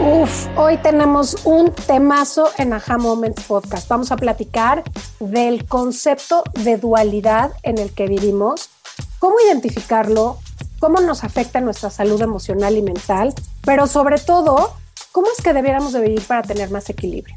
Uf, hoy tenemos un temazo en Aha Moments Podcast. Vamos a platicar del concepto de dualidad en el que vivimos, cómo identificarlo, cómo nos afecta nuestra salud emocional y mental, pero sobre todo, cómo es que debiéramos de vivir para tener más equilibrio.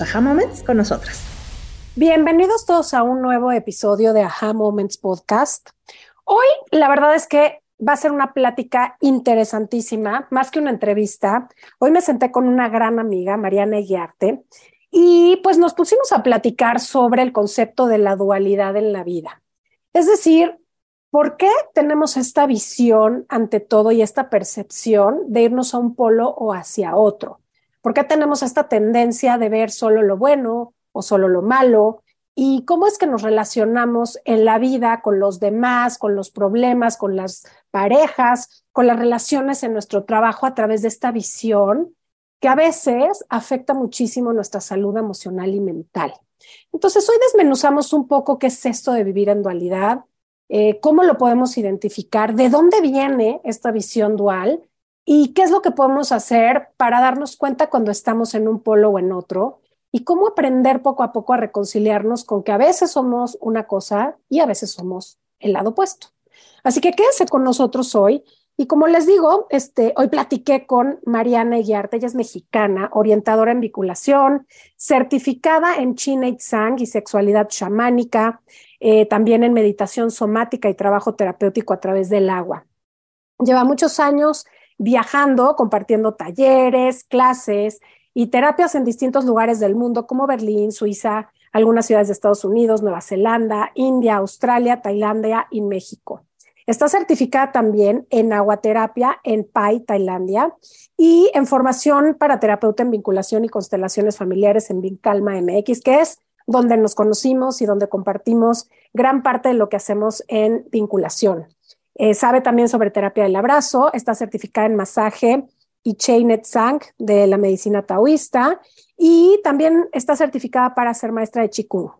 Ajá Moments con nosotras. Bienvenidos todos a un nuevo episodio de Aha Moments Podcast. Hoy, la verdad es que va a ser una plática interesantísima, más que una entrevista. Hoy me senté con una gran amiga, Mariana Eguiarte, y pues nos pusimos a platicar sobre el concepto de la dualidad en la vida. Es decir, ¿por qué tenemos esta visión ante todo y esta percepción de irnos a un polo o hacia otro? ¿Por qué tenemos esta tendencia de ver solo lo bueno o solo lo malo? y cómo es que nos relacionamos en la vida con los demás, con los problemas, con las parejas, con las relaciones en nuestro trabajo a través de esta visión que a veces afecta muchísimo nuestra salud emocional y mental. Entonces, hoy desmenuzamos un poco qué es esto de vivir en dualidad, eh, cómo lo podemos identificar, de dónde viene esta visión dual y qué es lo que podemos hacer para darnos cuenta cuando estamos en un polo o en otro y cómo aprender poco a poco a reconciliarnos con que a veces somos una cosa y a veces somos el lado opuesto. Así que quédense con nosotros hoy. Y como les digo, este, hoy platiqué con Mariana Eguiarte, ella es mexicana, orientadora en vinculación, certificada en Chin Sang y sexualidad chamánica, eh, también en meditación somática y trabajo terapéutico a través del agua. Lleva muchos años viajando, compartiendo talleres, clases y terapias en distintos lugares del mundo como Berlín, Suiza, algunas ciudades de Estados Unidos, Nueva Zelanda, India, Australia, Tailandia y México. Está certificada también en aguaterapia en Pai, Tailandia, y en formación para terapeuta en vinculación y constelaciones familiares en Vincalma MX, que es donde nos conocimos y donde compartimos gran parte de lo que hacemos en vinculación. Eh, sabe también sobre terapia del abrazo, está certificada en masaje y Chainet Sang de la medicina taoísta y también está certificada para ser maestra de Qigong.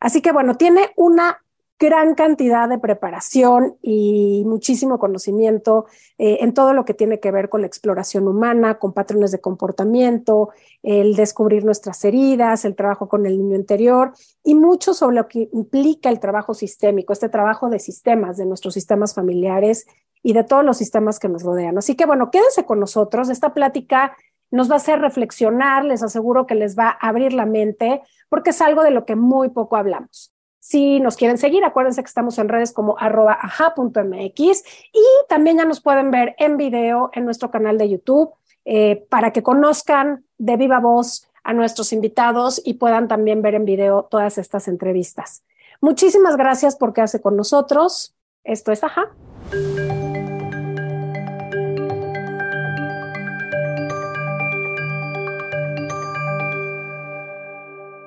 Así que bueno, tiene una gran cantidad de preparación y muchísimo conocimiento eh, en todo lo que tiene que ver con la exploración humana, con patrones de comportamiento, el descubrir nuestras heridas, el trabajo con el niño interior y mucho sobre lo que implica el trabajo sistémico, este trabajo de sistemas, de nuestros sistemas familiares y de todos los sistemas que nos rodean. Así que bueno, quédense con nosotros. Esta plática nos va a hacer reflexionar, les aseguro que les va a abrir la mente, porque es algo de lo que muy poco hablamos. Si nos quieren seguir, acuérdense que estamos en redes como arroba aja.mx y también ya nos pueden ver en video en nuestro canal de YouTube eh, para que conozcan de viva voz a nuestros invitados y puedan también ver en video todas estas entrevistas. Muchísimas gracias por quedarse con nosotros. Esto es Aja.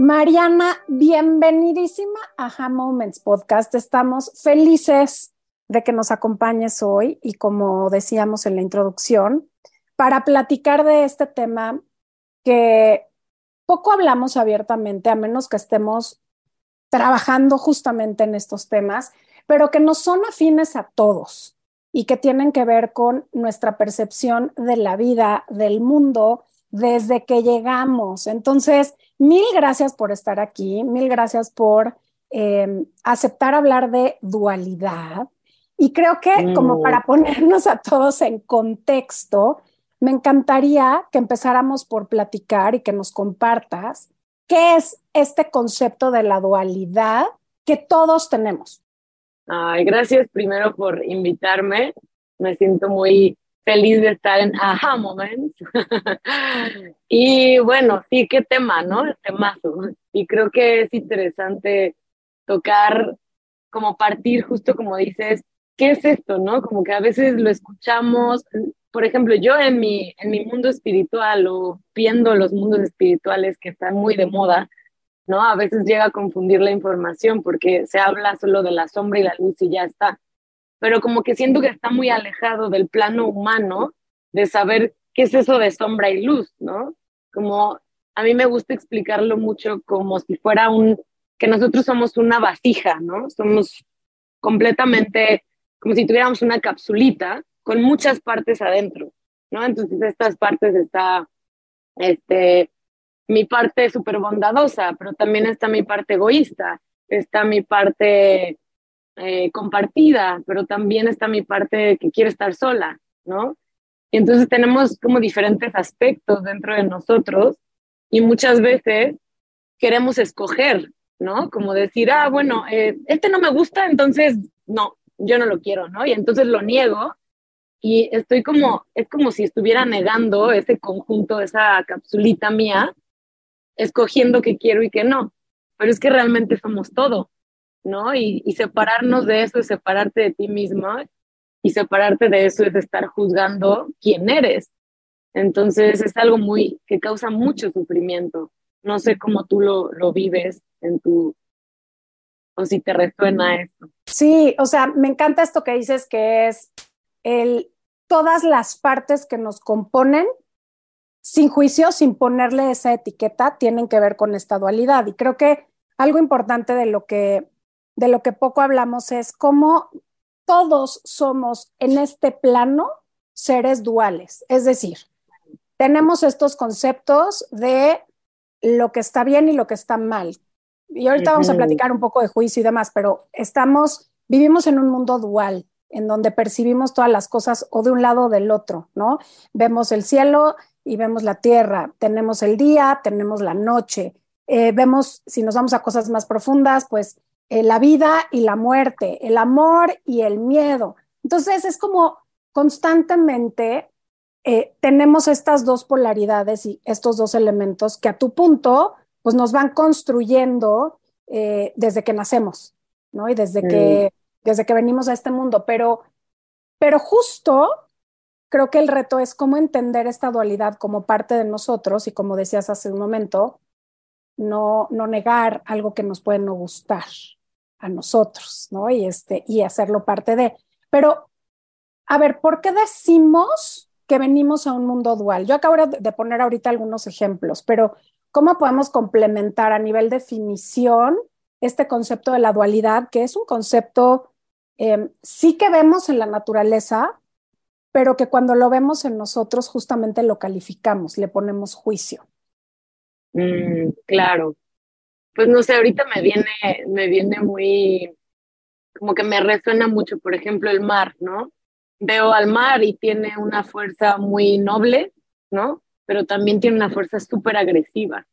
Mariana, bienvenidísima a Ha Moments Podcast. Estamos felices de que nos acompañes hoy y como decíamos en la introducción, para platicar de este tema que poco hablamos abiertamente, a menos que estemos trabajando justamente en estos temas, pero que no son afines a todos y que tienen que ver con nuestra percepción de la vida, del mundo, desde que llegamos. Entonces, mil gracias por estar aquí, mil gracias por em, aceptar hablar de dualidad. Y creo que como para ponernos a todos en contexto, me encantaría que empezáramos por platicar y que nos compartas qué es este concepto de la dualidad que todos tenemos. Ay, gracias primero por invitarme. Me siento muy feliz de estar en Aha Moments. y bueno, sí, qué tema, ¿no? Temazo. Y creo que es interesante tocar, como partir, justo como dices, ¿qué es esto, no? Como que a veces lo escuchamos, por ejemplo, yo en mi, en mi mundo espiritual o viendo los mundos espirituales que están muy de moda, ¿no? A veces llega a confundir la información porque se habla solo de la sombra y la luz y ya está. Pero como que siento que está muy alejado del plano humano de saber qué es eso de sombra y luz, ¿no? Como a mí me gusta explicarlo mucho como si fuera un, que nosotros somos una vasija, ¿no? Somos completamente como si tuviéramos una capsulita con muchas partes adentro, ¿no? Entonces, estas partes está, este, mi parte súper bondadosa, pero también está mi parte egoísta, está mi parte eh, compartida, pero también está mi parte que quiere estar sola, ¿no? Y entonces tenemos como diferentes aspectos dentro de nosotros y muchas veces queremos escoger, ¿no? Como decir, ah, bueno, eh, este no me gusta, entonces no, yo no lo quiero, ¿no? Y entonces lo niego y estoy como, es como si estuviera negando ese conjunto, esa capsulita mía, escogiendo qué quiero y qué no. Pero es que realmente somos todo, ¿no? Y, separarnos de eso es separarte de ti mismo y separarte de eso es estar juzgando quién eres. Entonces es algo muy que causa mucho sufrimiento. No sé cómo tú lo, lo vives en tu, o si te resuena esto. Sí, o sea, me encanta esto que dices que es el, todas las partes que nos componen, sin juicio, sin ponerle esa etiqueta, tienen que ver con esta dualidad. Y creo que algo importante de lo que, de lo que poco hablamos es cómo todos somos en este plano seres duales. Es decir, tenemos estos conceptos de lo que está bien y lo que está mal. Y ahorita vamos a platicar un poco de juicio y demás, pero estamos, vivimos en un mundo dual en donde percibimos todas las cosas o de un lado o del otro, ¿no? Vemos el cielo y vemos la tierra, tenemos el día, tenemos la noche, eh, vemos, si nos vamos a cosas más profundas, pues eh, la vida y la muerte, el amor y el miedo. Entonces es como constantemente eh, tenemos estas dos polaridades y estos dos elementos que a tu punto, pues nos van construyendo desde que nacemos, ¿no? Y desde que desde que venimos a este mundo, pero, pero justo creo que el reto es cómo entender esta dualidad como parte de nosotros y como decías hace un momento, no, no negar algo que nos puede no gustar a nosotros, ¿no? Y, este, y hacerlo parte de. Pero, a ver, ¿por qué decimos que venimos a un mundo dual? Yo acabo de poner ahorita algunos ejemplos, pero ¿cómo podemos complementar a nivel definición este concepto de la dualidad, que es un concepto Em, sí que vemos en la naturaleza, pero que cuando lo vemos en nosotros justamente lo calificamos, le ponemos juicio. Mm, claro. Pues no sé, ahorita me viene, me viene muy, como que me resuena mucho, por ejemplo, el mar, ¿no? Veo al mar y tiene una fuerza muy noble, ¿no? Pero también tiene una fuerza súper agresiva,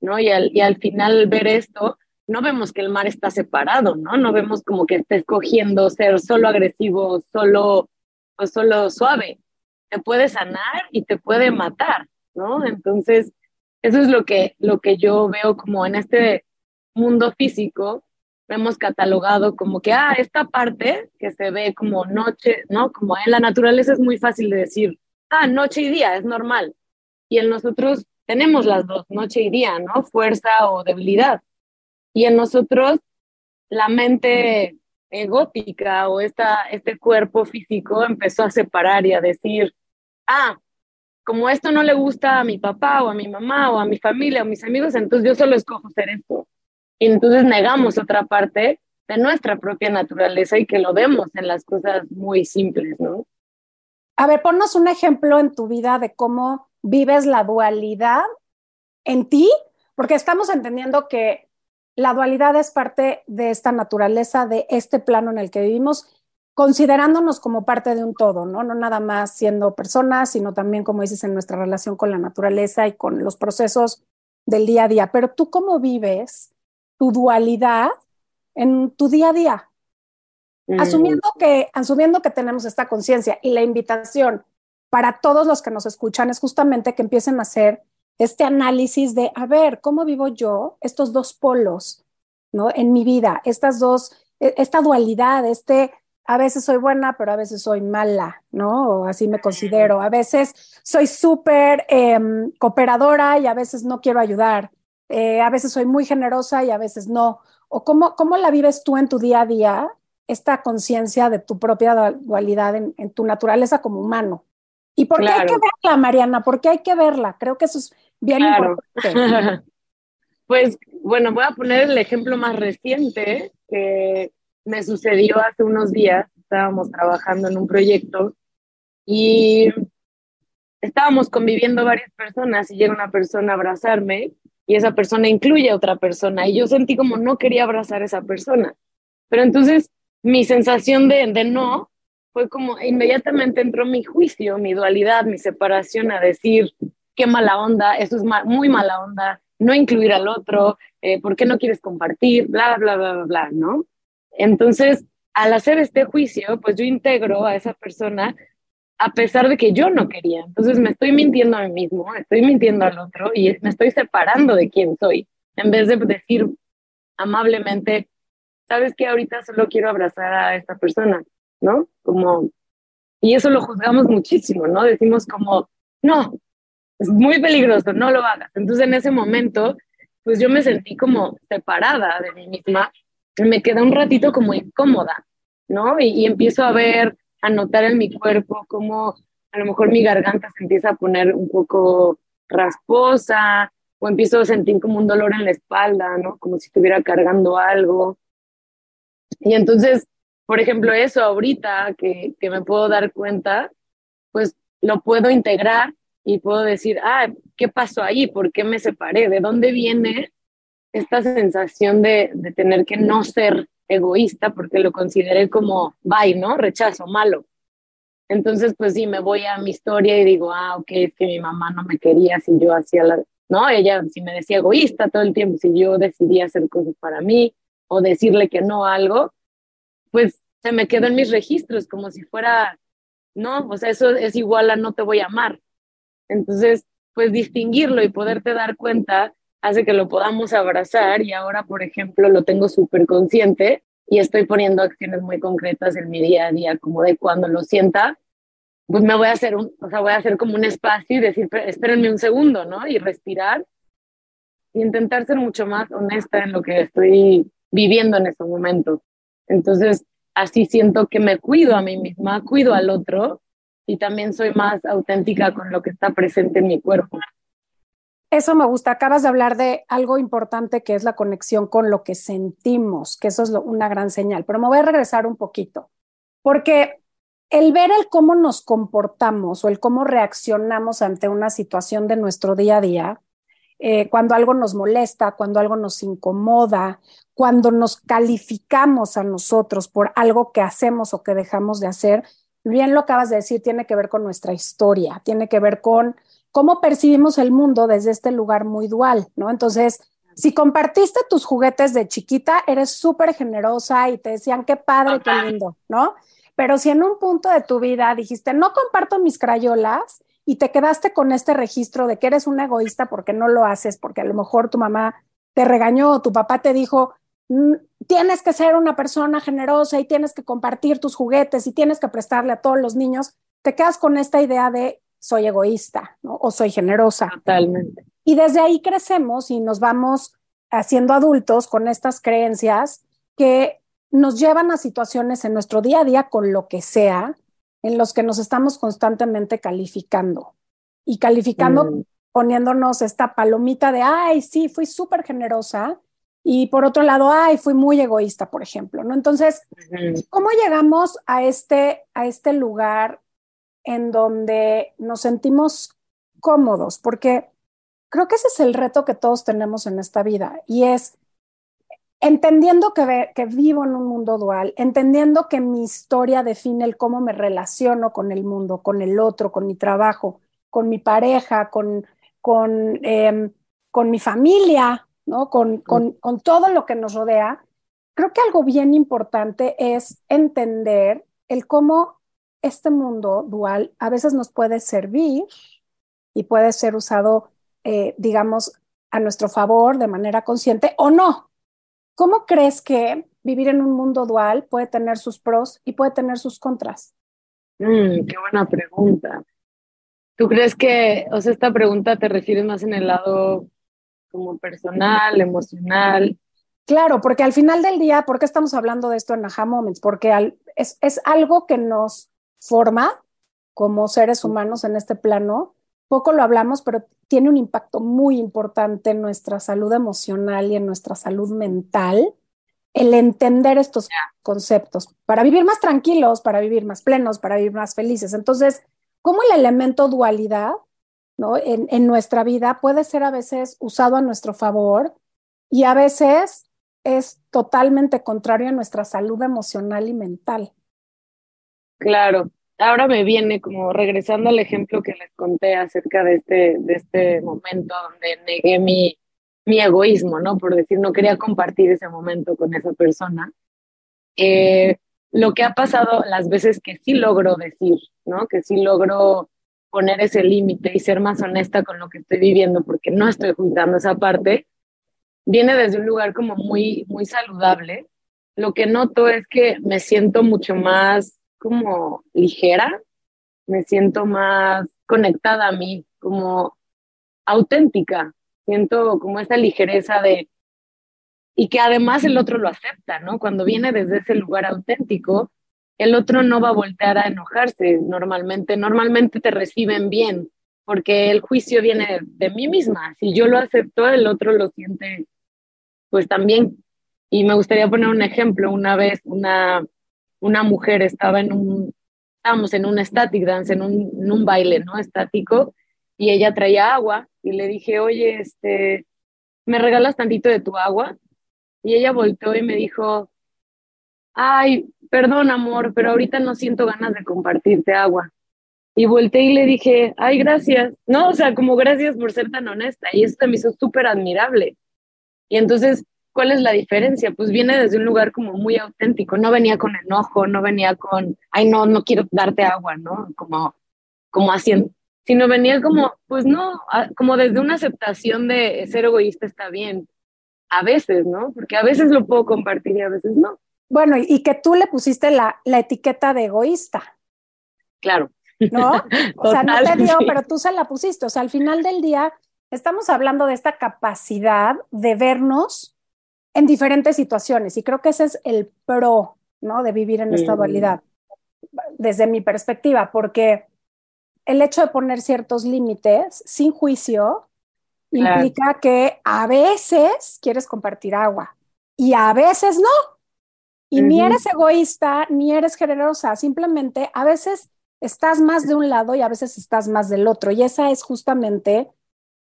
¿no? Y al, y al final ver esto, no vemos que el mar está separado, ¿no? No vemos como que está escogiendo ser solo agresivo, solo o solo suave. Te puede sanar y te puede matar, ¿no? Entonces, eso es lo que, lo que yo veo como en este mundo físico, hemos catalogado como que, ah, esta parte que se ve como noche, ¿no? Como en la naturaleza es muy fácil de decir, ah, noche y día, es normal. Y en nosotros tenemos las dos, noche y día, ¿no? Fuerza o debilidad. Y en nosotros, la mente egótica o esta, este cuerpo físico empezó a separar y a decir, ah, como esto no le gusta a mi papá o a mi mamá o a mi familia o a mis amigos, entonces yo solo escojo ser esto. Y entonces negamos otra parte de nuestra propia naturaleza y que lo vemos en las cosas muy simples, ¿no? A ver, ponnos un ejemplo en tu vida de cómo vives la dualidad en ti, porque estamos entendiendo que la dualidad es parte de esta naturaleza, de este plano en el que vivimos, considerándonos como parte de un todo, ¿no? No nada más siendo personas, sino también, como dices, en nuestra relación con la naturaleza y con los procesos del día a día. Pero tú cómo vives tu dualidad en tu día a día? Mm. Asumiendo, que, asumiendo que tenemos esta conciencia y la invitación para todos los que nos escuchan es justamente que empiecen a hacer este análisis de, a ver, ¿cómo vivo yo estos dos polos, ¿no? En mi vida, estas dos, e, esta dualidad, este, a veces soy buena, pero a veces soy mala, ¿no? O así me considero. A veces soy súper em, cooperadora y a veces no quiero ayudar. Eh, a veces soy muy generosa y a veces no. ¿O cómo, cómo la vives tú en tu día a día, esta conciencia de tu propia dualidad en, tu naturaleza como humano? ¿Y por qué hay que verla, Mariana? ¿Por qué hay que verla? Creo que eso es bien importante. pues bueno, voy a poner el ejemplo más reciente que me sucedió hace unos días. Estábamos trabajando en un proyecto y estábamos conviviendo varias personas y llega una persona a abrazarme y esa persona incluye a otra persona y yo sentí como no quería abrazar a esa persona. Pero entonces mi sensación de, de no fue como inmediatamente entró mi juicio, mi dualidad, mi separación a decir, qué mala onda, eso es muy mala onda, no incluir al otro, eh, ¿por qué no quieres compartir? Bla, bla, bla, bla, bla, ¿no? Entonces, al hacer este juicio, pues yo integro a esa persona a pesar de que yo no quería. Entonces me estoy mintiendo a mí mismo, estoy mintiendo al otro y me estoy separando de quién soy, en vez de decir amablemente, sabes que ahorita solo quiero abrazar a esta persona, ¿no? Como, y eso lo juzgamos muchísimo, ¿no? Decimos como, no, es muy peligroso, no lo hagas. Entonces en ese momento, pues yo me sentí como separada de mí misma, me quedé un ratito como incómoda, ¿no? Y, y empiezo a ver a notar en mi cuerpo cómo a lo mejor mi garganta se empieza a poner un poco rasposa o empiezo a sentir como un dolor en la espalda, ¿no? Como si estuviera cargando algo. Y entonces, por ejemplo, eso ahorita que, que me puedo dar cuenta, pues lo puedo integrar y puedo decir, ah, ¿qué pasó ahí? ¿Por qué me separé? ¿De dónde viene esta sensación de, de tener que no ser egoísta porque lo consideré como bye, ¿no? Rechazo, malo. Entonces, pues sí, me voy a mi historia y digo, ah, ok, es que mi mamá no me quería si yo hacía la, ¿no? Ella si me decía egoísta todo el tiempo, si yo decidía hacer cosas para mí o decirle que no algo, pues se me quedó en mis registros como si fuera, no, o sea, eso es igual a no te voy a amar. Entonces, pues distinguirlo y poderte dar cuenta hace que lo podamos abrazar y ahora, por ejemplo, lo tengo súper consciente y estoy poniendo acciones muy concretas en mi día a día, como de cuando lo sienta, pues me voy a hacer un, o sea, voy a hacer como un espacio y decir, espérenme un segundo, ¿no? Y respirar y intentar ser mucho más honesta en lo que estoy viviendo en ese momento. Entonces, así siento que me cuido a mí misma, cuido al otro y también soy más auténtica con lo que está presente en mi cuerpo. Eso me gusta. Acabas de hablar de algo importante que es la conexión con lo que sentimos, que eso es una gran señal. Pero me voy a regresar un poquito, porque el ver el cómo nos comportamos o el cómo reaccionamos ante una situación de nuestro día a día, eh, cuando algo nos molesta, cuando algo nos incomoda, cuando nos calificamos a nosotros por algo que hacemos o que dejamos de hacer, bien lo acabas de decir, tiene que ver con nuestra historia, tiene que ver con cómo percibimos el mundo desde este lugar muy dual, ¿no? Entonces, si compartiste tus juguetes de chiquita, eres súper generosa y te decían qué padre, qué lindo, ¿no? Pero si en un punto de tu vida dijiste, no comparto mis crayolas y te quedaste con este registro de que eres un egoísta porque no lo haces, porque a lo mejor tu mamá te regañó o tu papá te dijo, mm, tienes que ser una persona generosa y tienes que compartir tus juguetes y tienes que prestarle a todos los niños, te quedas con esta idea de soy egoísta ¿no? o soy generosa. Totalmente. Y desde ahí crecemos y nos vamos haciendo adultos con estas creencias que nos llevan a situaciones en nuestro día a día con lo que sea, en los que nos estamos constantemente calificando y calificando mm. poniéndonos esta palomita de, ay, sí, fui súper generosa. Y por otro lado, ay, fui muy egoísta, por ejemplo, ¿no? Entonces, ¿cómo llegamos a este, a este lugar en donde nos sentimos cómodos, porque creo que ese es el reto que todos tenemos en esta vida y es entendiendo que, que vivo en un mundo dual, entendiendo que mi historia define el cómo me relaciono con el mundo, con el otro, con mi trabajo, con mi pareja, con, con, em, con mi familia, ¿no? Con, con, con todo lo que nos rodea, creo que algo bien importante es entender el cómo este mundo dual a veces nos puede servir y puede ser usado, eh, digamos, a nuestro favor de manera consciente o no. ¿Cómo crees que vivir en un mundo dual puede tener sus pros y puede tener sus contras? Mm, qué buena pregunta. ¿Tú crees que, o sea, esta pregunta te refieres más en el lado como personal, emocional? Claro, porque al final del día, ¿por qué estamos hablando de esto en Aha Moments? Porque es, es algo que nos forma como seres humanos en este plano. Poco lo hablamos, pero tiene un impacto muy importante en nuestra salud emocional y en nuestra salud mental el entender estos conceptos para vivir más tranquilos, para vivir más plenos, para vivir más felices. Entonces, ¿cómo el elemento dualidad ¿no? en, en nuestra vida puede ser a veces usado a nuestro favor y a veces es totalmente contrario a nuestra salud emocional y mental? Claro, ahora me viene como regresando al ejemplo que les conté acerca de este, de este momento donde negué mi, mi egoísmo, ¿no? Por decir, no quería compartir ese momento con esa persona. Eh, lo que ha pasado las veces que sí logro decir, ¿no? Que sí logro poner ese límite y ser más honesta con lo que estoy viviendo porque no estoy juzgando esa parte, viene desde un lugar como muy, muy saludable. Lo que noto es que me siento mucho más como ligera, me siento más conectada a mí, como auténtica, siento como esa ligereza de, y que además el otro lo acepta, ¿no? Cuando viene desde ese lugar auténtico, el otro no va a voltear a enojarse normalmente, normalmente te reciben bien, porque el juicio viene de, mí misma, si yo lo acepto, el otro lo siente pues también. Y me gustaría poner un ejemplo, una vez una, una mujer estaba en un, estábamos en un static dance, en un, baile, ¿no? Estático, y ella traía agua y le dije, oye, este, ¿me regalas tantito de tu agua? Y ella volteó y me dijo, ay, perdón amor, pero ahorita no siento ganas de compartirte agua. Y volteé y le dije, ay, gracias. No, o sea, como gracias por ser tan honesta. Y eso me hizo súper admirable. Y entonces, ¿cuál es la diferencia? Pues viene desde un lugar como muy auténtico. No venía con enojo, no venía con, ay, no, no quiero darte agua, ¿no? Como, como haciendo, sino venía como, pues no, como desde una aceptación de ser egoísta está bien, a veces, ¿no? Porque a veces lo puedo compartir y a veces no. Bueno, y que tú le pusiste la, la etiqueta de egoísta. Claro. ¿No? O sea, no te dio, pero tú se la pusiste. O sea, al final del día, estamos hablando de esta capacidad de vernos en diferentes situaciones y creo que ese es el pro, ¿no? De vivir en esta dualidad, desde mi perspectiva, porque el hecho de poner ciertos límites sin juicio implica que a veces quieres compartir agua y a veces no. Y ni eres egoísta, ni eres generosa, simplemente a veces estás más de un lado y a veces estás más del otro. Y esa es justamente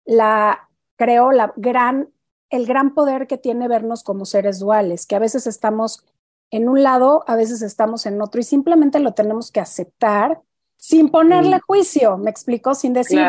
la, creo, la gran, el gran poder que tiene vernos como seres duales, que a veces estamos en un lado, a veces estamos en otro y simplemente lo tenemos que aceptar sin ponerle juicio, me explico, sin decir,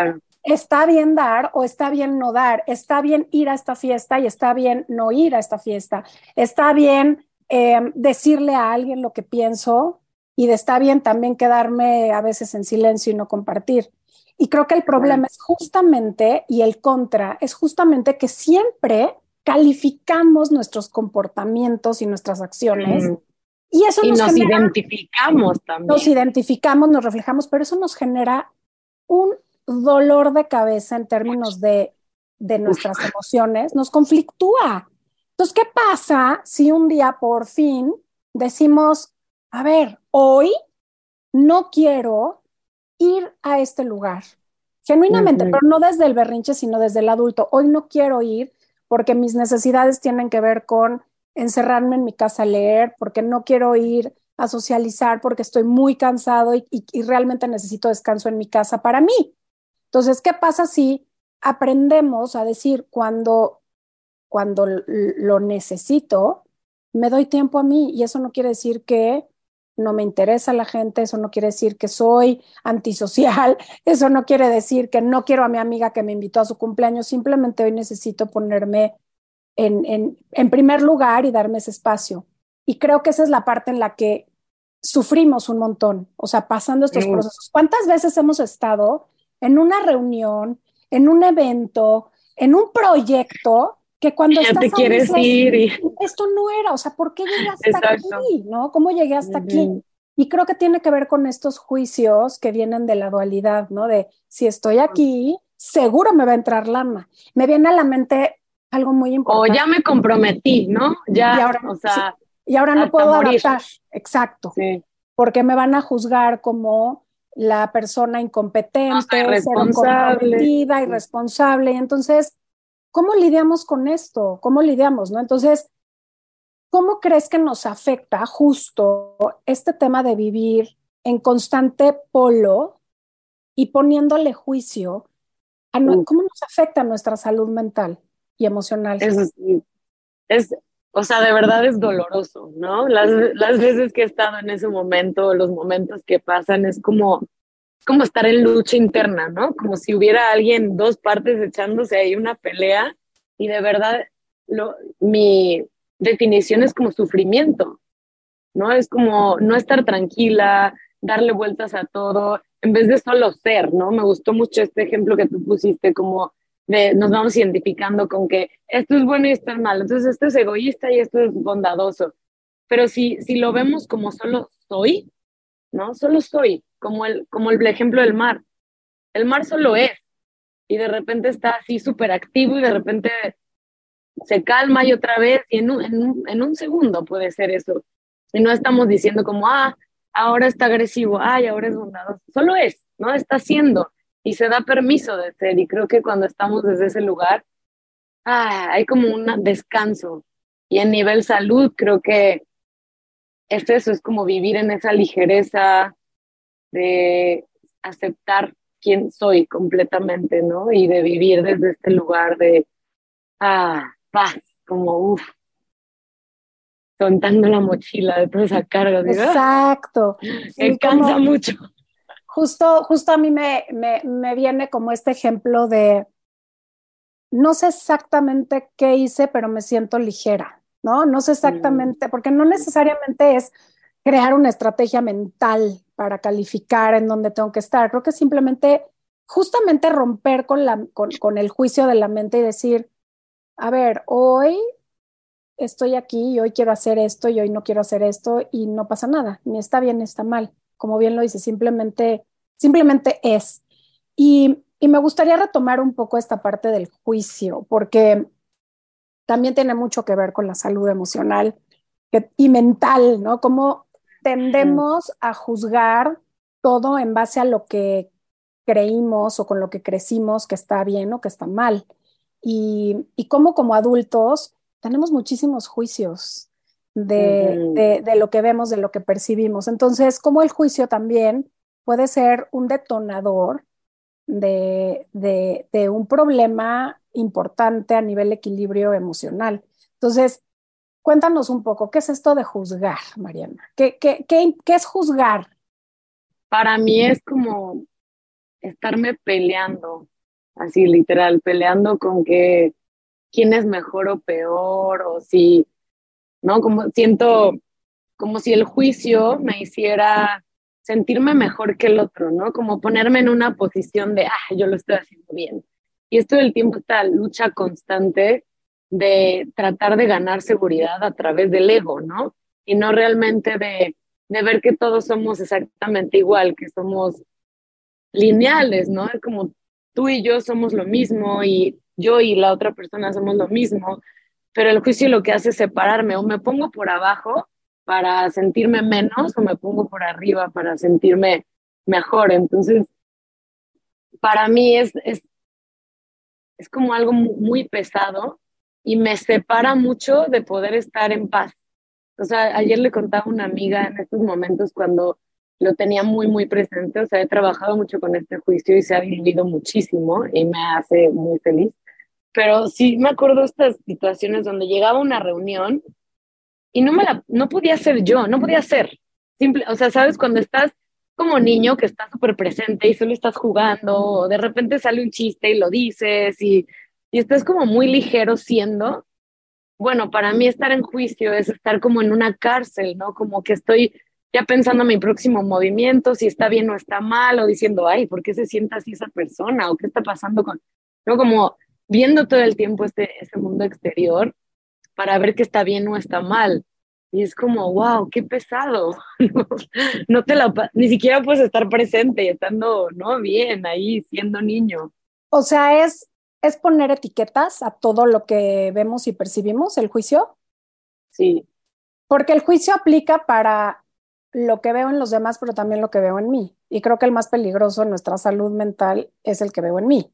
está bien dar o está bien no dar, está bien ir a esta fiesta y está bien no ir a esta fiesta, está bien em, decirle a alguien lo que pienso y está bien también quedarme a veces en silencio y no compartir. Y creo que el problema es justamente, y el contra, es justamente que siempre calificamos nuestros comportamientos y nuestras acciones y eso nos, identificamos también. Nos identificamos, nos reflejamos, pero eso nos genera un dolor de cabeza en términos de, de nuestras emociones, nos conflictúa. Entonces, ¿qué pasa si un día por fin decimos, a ver, hoy no quiero ir a este lugar? Genuinamente, pero no desde el berrinche, sino desde el adulto. Hoy no quiero ir porque mis necesidades tienen que ver con encerrarme en mi casa a leer, porque no quiero ir a socializar, porque estoy muy cansado y, realmente necesito descanso en mi casa para mí. Entonces, ¿qué pasa si aprendemos a decir cuando, cuando lo necesito, me doy tiempo a mí? Y eso no quiere decir que no me interesa la gente, eso no quiere decir que soy antisocial, eso no quiere decir que no quiero a mi amiga que me invitó a su cumpleaños, simplemente hoy necesito ponerme en, primer lugar y darme ese espacio. Y creo que esa es la parte en la que sufrimos un montón, o sea, pasando estos procesos. ¿Cuántas veces hemos estado en una reunión, en un evento, en un proyecto que cuando ya estás te quieres ir y... esto no era, o sea, ¿por qué llegué hasta aquí? ¿No? ¿Cómo llegué hasta aquí? Y creo que tiene que ver con estos juicios que vienen de la dualidad, ¿no? De si estoy aquí, seguro me va a entrar lana. Me viene a la mente algo muy importante. O ya me comprometí, ¿no? Ya, y ahora, o sea, y ahora no puedo adaptar. Exacto. Sí. Porque me van a juzgar como la persona incompetente, irresponsable. irresponsable. Entonces, ¿cómo lidiamos con esto? ¿Cómo lidiamos? ¿no? Entonces, ¿cómo crees que nos afecta justo este tema de vivir en constante polo y poniéndole juicio? A ¿Cómo nos afecta nuestra salud mental y emocional? Es, es, o sea, de verdad es doloroso, ¿no? Las, las veces que he estado en ese momento, los momentos que pasan, es como como estar en lucha interna, ¿no? Como si hubiera alguien, dos partes echándose ahí una pelea y de verdad lo, mi definición es como sufrimiento, ¿no? Es como no estar tranquila, darle vueltas a todo, en vez de solo ser, ¿no? Me gustó mucho este ejemplo que tú pusiste, como de nos vamos identificando con que esto es bueno y esto es malo, entonces esto es egoísta y esto es bondadoso. Pero si, si lo vemos como solo soy, ¿no? Solo soy, como el, como el ejemplo del mar. El mar solo es y de repente está así súper activo y de repente se calma y otra vez y en un, en, un, en un segundo puede ser eso. Y no estamos diciendo como, ah, ahora está agresivo, ay, ahora es bondadoso. Solo es, ¿no? Está haciendo y se da permiso de ser. Y creo que cuando estamos desde ese lugar, ah, hay como un descanso. Y en nivel salud, creo que es eso, es como vivir en esa ligereza, de aceptar quién soy completamente, ¿no? Y de vivir desde este lugar de, ah, paz, como, uff, soltando la mochila de toda esa carga. Exacto. me cansa mucho. Justo, justo a mí me, me, me viene como este ejemplo de, no sé exactamente qué hice, pero me siento ligera, ¿no? No sé exactamente, porque no necesariamente es crear una estrategia mental para calificar en dónde tengo que estar. Creo que simplemente, justamente romper con, la, con, el juicio de la mente y decir, a ver, hoy estoy aquí y hoy quiero hacer esto y hoy no quiero hacer esto y no pasa nada, ni está bien ni está mal. Como bien lo dice, simplemente, simplemente es. Y, y me gustaría retomar un poco esta parte del juicio, porque también tiene mucho que ver con la salud emocional y mental, ¿no? Como tendemos a juzgar todo en base a lo que creímos o con lo que crecimos que está bien o que está mal. Y, y como como adultos tenemos muchísimos juicios de, de, lo que vemos, de lo que percibimos. Entonces, como el juicio también puede ser un detonador de, de, un problema importante a nivel equilibrio emocional. Entonces, Cuéntanos un poco, ¿qué es esto de juzgar, Mariana? ¿Qué, qué, qué, es juzgar? Para mí es como estarme peleando, así literal, peleando con que quién es mejor o peor, o si, ¿no? Como siento, como si el juicio me hiciera sentirme mejor que el otro, ¿no? Como ponerme en una posición de, ah, yo lo estoy haciendo bien. Y esto del tiempo, esta lucha constante de tratar de ganar seguridad a través del ego, ¿no? Y no realmente de, de ver que todos somos exactamente igual, que somos lineales, ¿no? Es como tú y yo somos lo mismo y yo y la otra persona somos lo mismo, pero el juicio lo que hace es separarme, o me pongo por abajo para sentirme menos o me pongo por arriba para sentirme mejor. Entonces, para mí es, es, es como algo muy pesado y me separa mucho de poder estar en paz. O sea, ayer le contaba a una amiga en estos momentos cuando lo tenía muy, muy presente, o sea, he trabajado mucho con este juicio y se ha vivido muchísimo y me hace muy feliz. Pero sí me acuerdo estas situaciones donde llegaba una reunión y no me la, no podía ser yo, no podía ser. Simple, o sea, sabes, cuando estás como niño que estás súper presente y solo estás jugando, o de repente sale un chiste y lo dices y y estás como muy ligero siendo, bueno, para mí estar en juicio es estar como en una cárcel, ¿no? Como que estoy ya pensando en mi próximo movimiento, si está bien o está mal, o diciendo, ay, ¿por qué se sienta así esa persona? ¿O qué está pasando con...? ¿No? Como viendo todo el tiempo este, este mundo exterior para ver qué está bien o está mal. Y es como, wow, qué pesado. no, te la, ni siquiera puedes estar presente estando, ¿no? Bien ahí, siendo niño. O sea, es, es poner etiquetas a todo lo que vemos y percibimos, el juicio. Sí. Porque el juicio aplica para lo que veo en los demás, pero también lo que veo en mí. Y creo que el más peligroso en nuestra salud mental es el que veo en mí.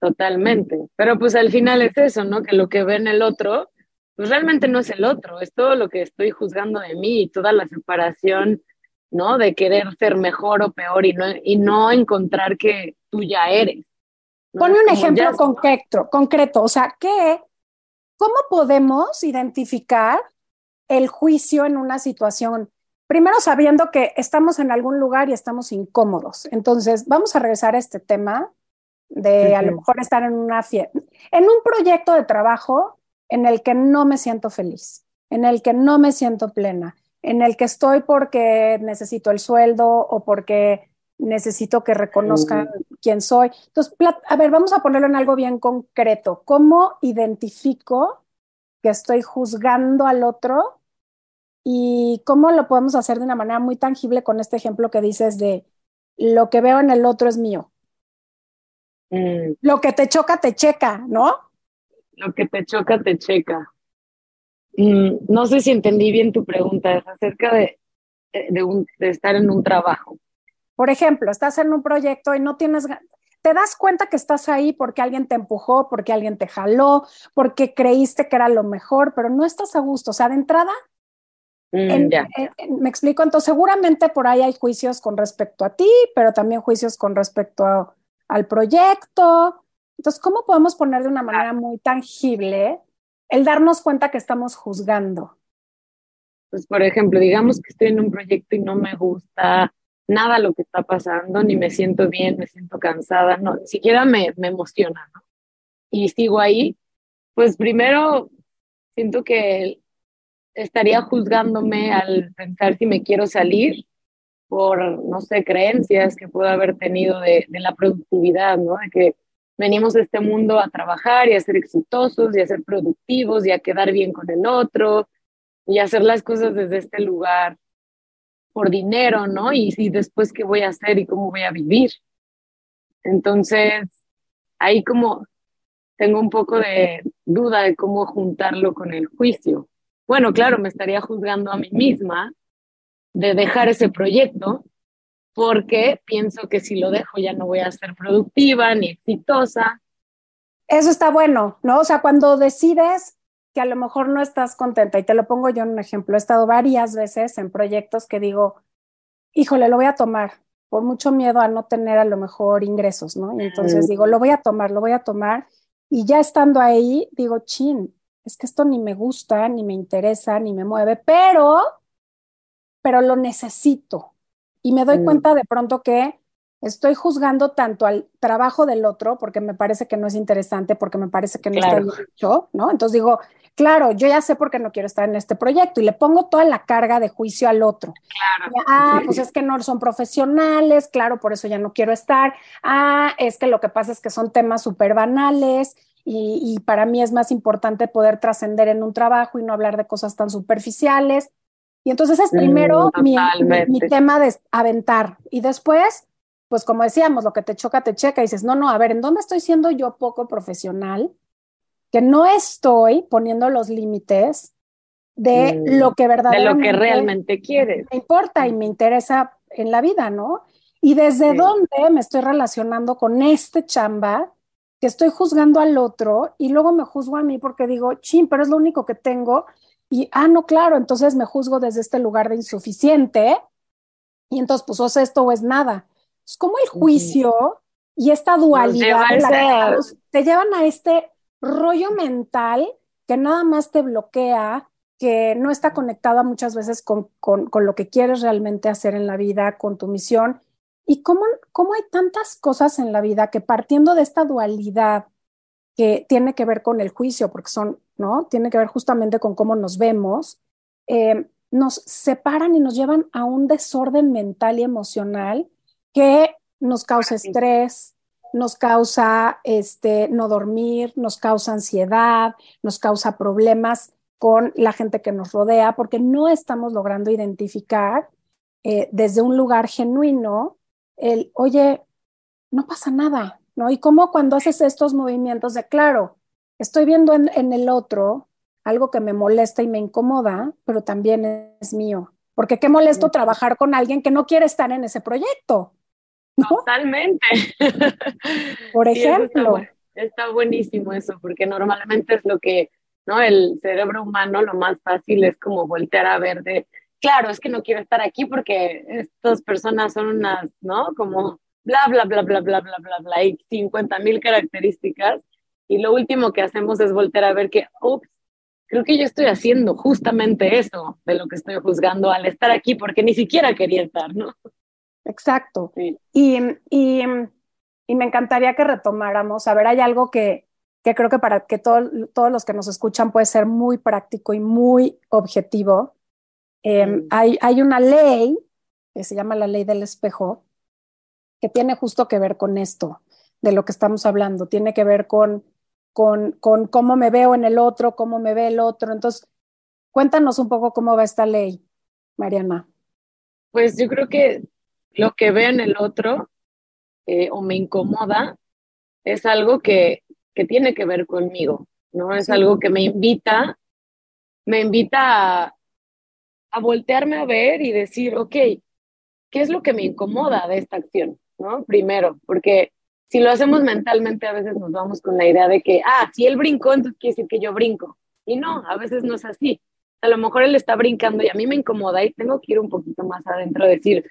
Totalmente. Pero pues al final es eso, ¿no? Que lo que ve en el otro, pues realmente no es el otro, es todo lo que estoy juzgando de mí y toda la separación, ¿no? De querer ser mejor o peor y no, y no encontrar que tú ya eres. Ponme un ejemplo concreto, concreto, o sea, ¿qué, ¿cómo podemos identificar el juicio en una situación? Primero sabiendo que estamos en algún lugar y estamos incómodos. Entonces, vamos a regresar a este tema de a lo mejor estar en una fiesta, en un proyecto de trabajo en el que no me siento feliz, en el que no me siento plena, en el que estoy porque necesito el sueldo o porque necesito que reconozcan quién soy. Entonces, a ver, vamos a ponerlo en algo bien concreto. ¿Cómo identifico que estoy juzgando al otro y cómo lo podemos hacer de una manera muy tangible con este ejemplo que dices de lo que veo en el otro es mío? Mm. Lo que te choca, te checa, ¿no? Lo que te choca, te checa. Mm, no sé si entendí bien tu pregunta, es acerca de, de, de estar en un trabajo. Por ejemplo, estás en un proyecto y no tienes, te das cuenta que estás ahí porque alguien te empujó, porque alguien te jaló, porque creíste que era lo mejor, pero no estás a gusto. O sea, de entrada, mm, me explico, entonces seguramente por ahí hay juicios con respecto a ti, pero también juicios con respecto a, al proyecto. Entonces, ¿cómo podemos poner de una manera muy tangible el darnos cuenta que estamos juzgando? Pues, por ejemplo, digamos que estoy en un proyecto y no me gusta nada lo que está pasando, ni me siento bien, me siento cansada, no, ni siquiera me, me emociona, ¿no? Y sigo ahí, pues primero siento que estaría juzgándome al pensar si me quiero salir por, no sé, creencias que puedo haber tenido de, de, la productividad, ¿no? De que venimos a este mundo a trabajar y a ser exitosos y a ser productivos y a quedar bien con el otro y hacer las cosas desde este lugar por dinero, ¿no? Y, y después qué voy a hacer y cómo voy a vivir. Entonces, ahí como tengo un poco de duda de cómo juntarlo con el juicio. Bueno, claro, me estaría juzgando a mí misma de dejar ese proyecto porque pienso que si lo dejo ya no voy a ser productiva ni exitosa. Eso está bueno, ¿no? O sea, cuando decides que a lo mejor no estás contenta, y te lo pongo yo en un ejemplo, he estado varias veces en proyectos que digo, híjole, lo voy a tomar, por mucho miedo a no tener a lo mejor ingresos, ¿no? Y entonces digo, lo voy a tomar, lo voy a tomar, y ya estando ahí, digo, chin, es que esto ni me gusta, ni me interesa, ni me mueve, pero pero lo necesito. Y me doy mm. cuenta de pronto que estoy juzgando tanto al trabajo del otro porque me parece que no es interesante, porque me parece que no está bien hecho, ¿no? Entonces digo, claro, yo ya sé por qué no quiero estar en este proyecto y le pongo toda la carga de juicio al otro. Claro. Ah, pues es que no son profesionales, claro, por eso ya no quiero estar. Ah, es que lo que pasa es que son temas súper banales. Y, y para mí es más importante poder trascender en un trabajo y no hablar de cosas tan superficiales. Y entonces es primero mm, mi, mi, tema de aventar y después, pues como decíamos, lo que te choca, te checa y dices, no, no, a ver, ¿en dónde estoy siendo yo poco profesional? Que no estoy poniendo los límites de mm, lo que verdaderamente... De lo que realmente quieres. Me importa y me interesa en la vida, ¿no? Y desde dónde me estoy relacionando con este chamba que estoy juzgando al otro y luego me juzgo a mí porque digo, chin, pero es lo único que tengo y, ah, no, claro, entonces me juzgo desde este lugar de insuficiente y entonces pues o es esto o es nada. Es como el juicio y esta dualidad te llevan a este rollo mental que nada más te bloquea, que no está conectada muchas veces con, con, con, lo que quieres realmente hacer en la vida, con tu misión. Y cómo, cómo hay tantas cosas en la vida que partiendo de esta dualidad que tiene que ver con el juicio, porque son, ¿no? Tiene que ver justamente con cómo nos vemos, eh, nos separan y nos llevan a un desorden mental y emocional que nos causa estrés, nos causa este, no dormir, nos causa ansiedad, nos causa problemas con la gente que nos rodea, porque no estamos logrando identificar eh, desde un lugar genuino el, oye, no pasa nada, ¿no? Y como cuando haces estos movimientos de, claro, estoy viendo en, en el otro algo que me molesta y me incomoda, pero también es mío. Porque qué molesto trabajar con alguien que no quiere estar en ese proyecto. Totalmente. Por ejemplo. está, buenísimo eso, porque normalmente es lo que, ¿no? El cerebro humano lo más fácil es como voltear a ver de, claro, es que no quiero estar aquí porque estas personas son unas, ¿no? Como bla, bla, bla, bla, bla, bla, bla, bla, y 50 mil características. Y lo último que hacemos es voltear a ver que, ups, creo que yo estoy haciendo justamente eso de lo que estoy juzgando al estar aquí, porque ni siquiera quería estar, ¿no? Exacto. Y, y, me encantaría que retomáramos, a ver, hay algo que, que creo que para que todos los que nos escuchan puede ser muy práctico y muy objetivo. Em, hay, hay una ley que se llama la ley del espejo, que tiene justo que ver con esto, de lo que estamos hablando, tiene que ver con, con, con cómo me veo en el otro, cómo me ve el otro. Entonces, cuéntanos un poco cómo va esta ley, Mariana. Pues yo creo que lo que veo en el otro eh, o me incomoda es algo que, que, tiene que ver conmigo, ¿no? Es algo que me invita, me invita a, a voltearme a ver y decir, ok, ¿qué es lo que me incomoda de esta acción? ¿No? Primero, porque si lo hacemos mentalmente, a veces nos vamos con la idea de que, ah, si él brincó, entonces quiere decir que yo brinco. Y no, a veces no es así. A lo mejor él está brincando y a mí me incomoda y tengo que ir un poquito más adentro a decir,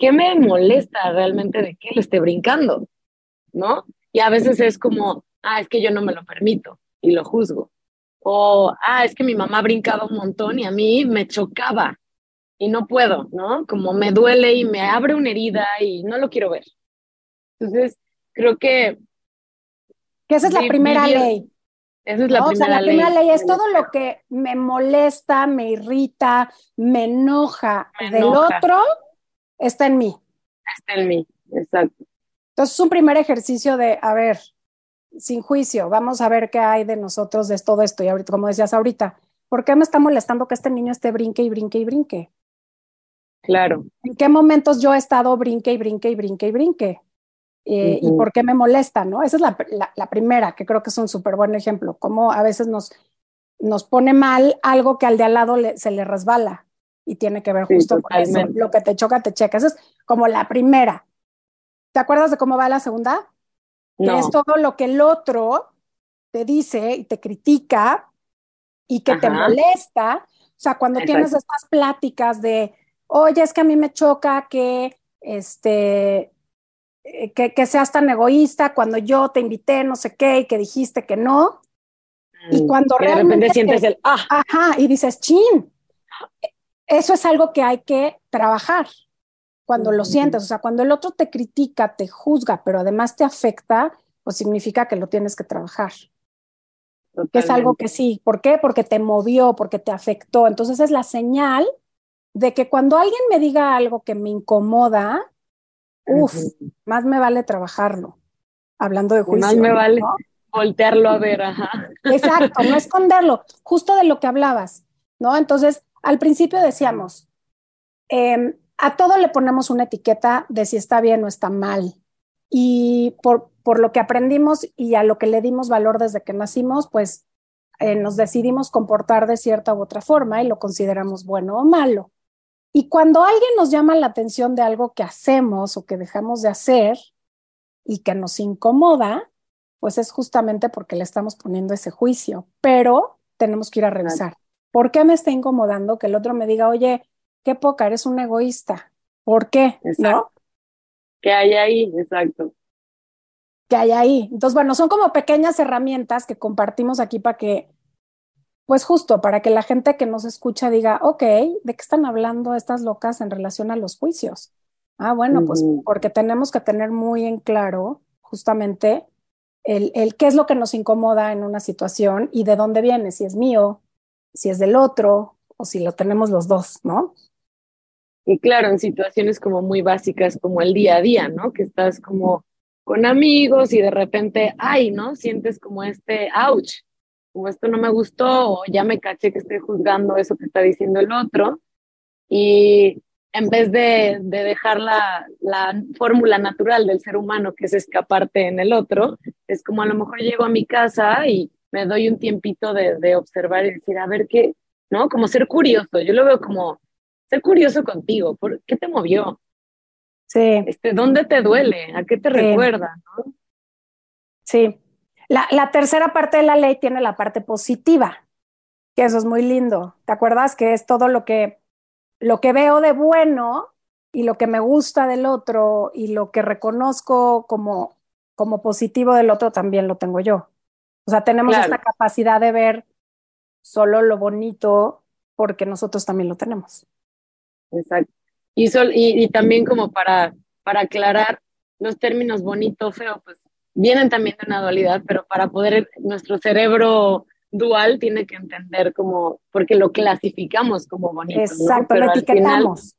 ¿qué me molesta realmente de que él esté brincando? ¿No? Y a veces es como, ah, es que yo no me lo permito y lo juzgo. O, ah, es que mi mamá brincaba un montón y a mí me chocaba y no puedo, ¿no? Como me duele y me abre una herida y no lo quiero ver. Entonces, creo que... Que esa es la primera ley. Esa es la, primera, o sea, la primera ley. es todo lo que me molesta, me irrita, me enoja, del otro está en mí. Está en mí, exacto. Entonces es un primer ejercicio de, a ver, sin juicio, vamos a ver qué hay de nosotros de todo esto. Y ahorita, como decías ahorita, ¿por qué me está molestando que este niño esté brinque y brinque y brinque? Claro. ¿En qué momentos yo he estado brinque y brinque y brinque y brinque? Eh, ¿Y por qué me molesta? ¿no? Esa es la, la, primera, que creo que es un súper buen ejemplo. Cómo a veces nos, nos pone mal algo que al de al lado se le resbala y tiene que ver justo con eso. Lo que te choca, te checa. Esa es como la primera. ¿Te acuerdas de cómo va la segunda? Que es todo lo que el otro te dice y te critica y que te molesta. O sea, cuando tienes estas pláticas de, oye, es que a mí me choca que, este, eh, que, que, seas tan egoísta cuando yo te invité, no sé qué, y que dijiste que no. Y mm, cuando realmente... sientes el, ah. Ajá, y dices, chin, eso es algo que hay que trabajar cuando lo sientes, o sea, cuando el otro te critica, te juzga, pero además te afecta, pues significa que lo tienes que trabajar. Que es algo que sí. ¿Por qué? Porque te movió, porque te afectó. Entonces es la señal de que cuando alguien me diga algo que me incomoda, uff, más me vale trabajarlo. Hablando de juicio. Más me vale voltearlo a ver, ajá. Exacto, no esconderlo, justo de lo que hablabas, ¿no? Entonces, al principio decíamos, em, a todo le ponemos una etiqueta de si está bien o está mal. Y por, por lo que aprendimos y a lo que le dimos valor desde que nacimos, pues eh, nos decidimos comportar de cierta u otra forma y lo consideramos bueno o malo. Y cuando alguien nos llama la atención de algo que hacemos o que dejamos de hacer y que nos incomoda, pues es justamente porque le estamos poniendo ese juicio, pero tenemos que ir a revisar. ¿Por qué me está incomodando que el otro me diga, oye, qué poca, eres un egoísta? ¿Por qué? ¿No? ¿Qué hay ahí? Exacto. ¿Qué hay ahí? Entonces, bueno, son como pequeñas herramientas que compartimos aquí para que, pues justo, para que la gente que nos escucha diga, ok, ¿de qué están hablando estas locas en relación a los juicios? Ah, bueno, pues porque tenemos que tener muy en claro justamente el, el qué es lo que nos incomoda en una situación y de dónde viene, si es mío, si es del otro o si lo tenemos los dos, ¿no? Y claro, en situaciones como muy básicas como el día a día, ¿no? Que estás como con amigos y de repente, ay, ¿no? Sientes como este, ouch, como esto no me gustó o ya me caché que estoy juzgando eso que está diciendo el otro. Y en vez de, de dejar la, la fórmula natural del ser humano, que es escaparte en el otro, es como a lo mejor llego a mi casa y me doy un tiempito de, de observar y decir, a ver qué, ¿no? Como ser curioso. Yo lo veo como ser curioso contigo. ¿Por qué te movió? Sí. Este, ¿Dónde te duele? ¿A qué te recuerda? ¿no? Sí. La, la tercera parte de la ley tiene la parte positiva, que eso es muy lindo. ¿Te acuerdas? Que es todo lo que, lo que veo de bueno y lo que me gusta del otro y lo que reconozco como, como positivo del otro también lo tengo yo. O sea, tenemos Claro. esta capacidad de ver solo lo bonito porque nosotros también lo tenemos. Exacto. Y, sol, y, y también como para, para aclarar los términos bonito, feo, pues vienen también de una dualidad, pero para poder, nuestro cerebro dual tiene que entender como, porque lo clasificamos como bonito. ¿no? Exacto, Pero lo al final etiquetamos.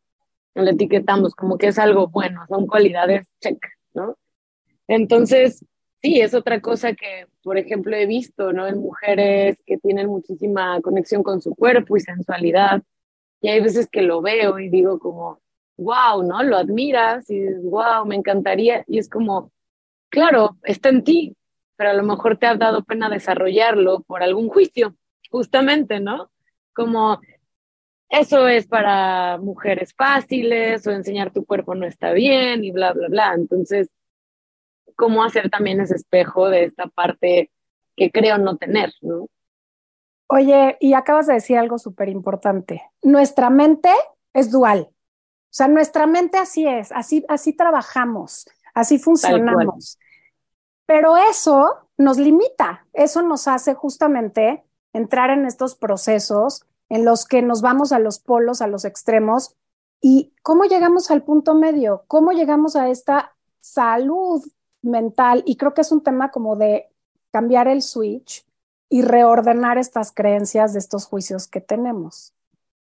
lo etiquetamos como que es algo bueno, son cualidades check, ¿no? Entonces, sí, es otra cosa que, por ejemplo, he visto, ¿no? En mujeres que tienen muchísima conexión con su cuerpo y sensualidad, y hay veces que lo veo y digo como, wow, ¿no? Lo admiras y wow, me encantaría, y es como, claro, está en ti, pero a lo mejor te ha dado pena desarrollarlo por algún juicio, justamente, ¿no? Como eso es para mujeres fáciles o enseñar tu cuerpo no está bien y bla, bla, bla. Entonces, ¿cómo hacer también ese espejo de esta parte que creo no tener, ¿no? Oye, y acabas de decir algo súper importante. Nuestra mente es dual. O sea, nuestra mente así es, así, así trabajamos, así funcionamos. Pero eso nos limita, eso nos hace justamente entrar en estos procesos en los que nos vamos a los polos, a los extremos. ¿Y cómo llegamos al punto medio? ¿Cómo llegamos a esta salud mental? Y creo que es un tema como de cambiar el switch y reordenar estas creencias de estos juicios que tenemos.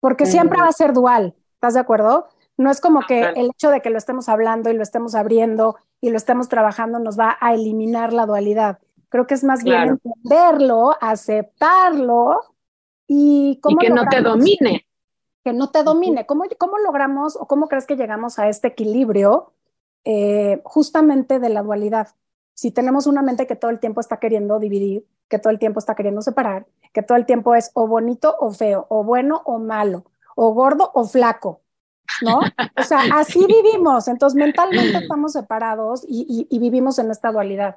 Porque siempre va a ser dual, ¿estás de acuerdo? No es como que el hecho de que lo estemos hablando y lo estemos abriendo y lo estemos trabajando nos va a eliminar la dualidad. Creo que es más bien entenderlo, aceptarlo y Y cómo que no te domine. que no te domine. ¿Cómo, cómo logramos o cómo crees que llegamos a este equilibrio eh, justamente de la dualidad? Si tenemos una mente que todo el tiempo está queriendo dividir, que todo el tiempo está queriendo separar, que todo el tiempo es o bonito o feo, o bueno o malo, o gordo o flaco, ¿no? O sea, así vivimos. Entonces, mentalmente estamos separados y, y- y vivimos en esta dualidad.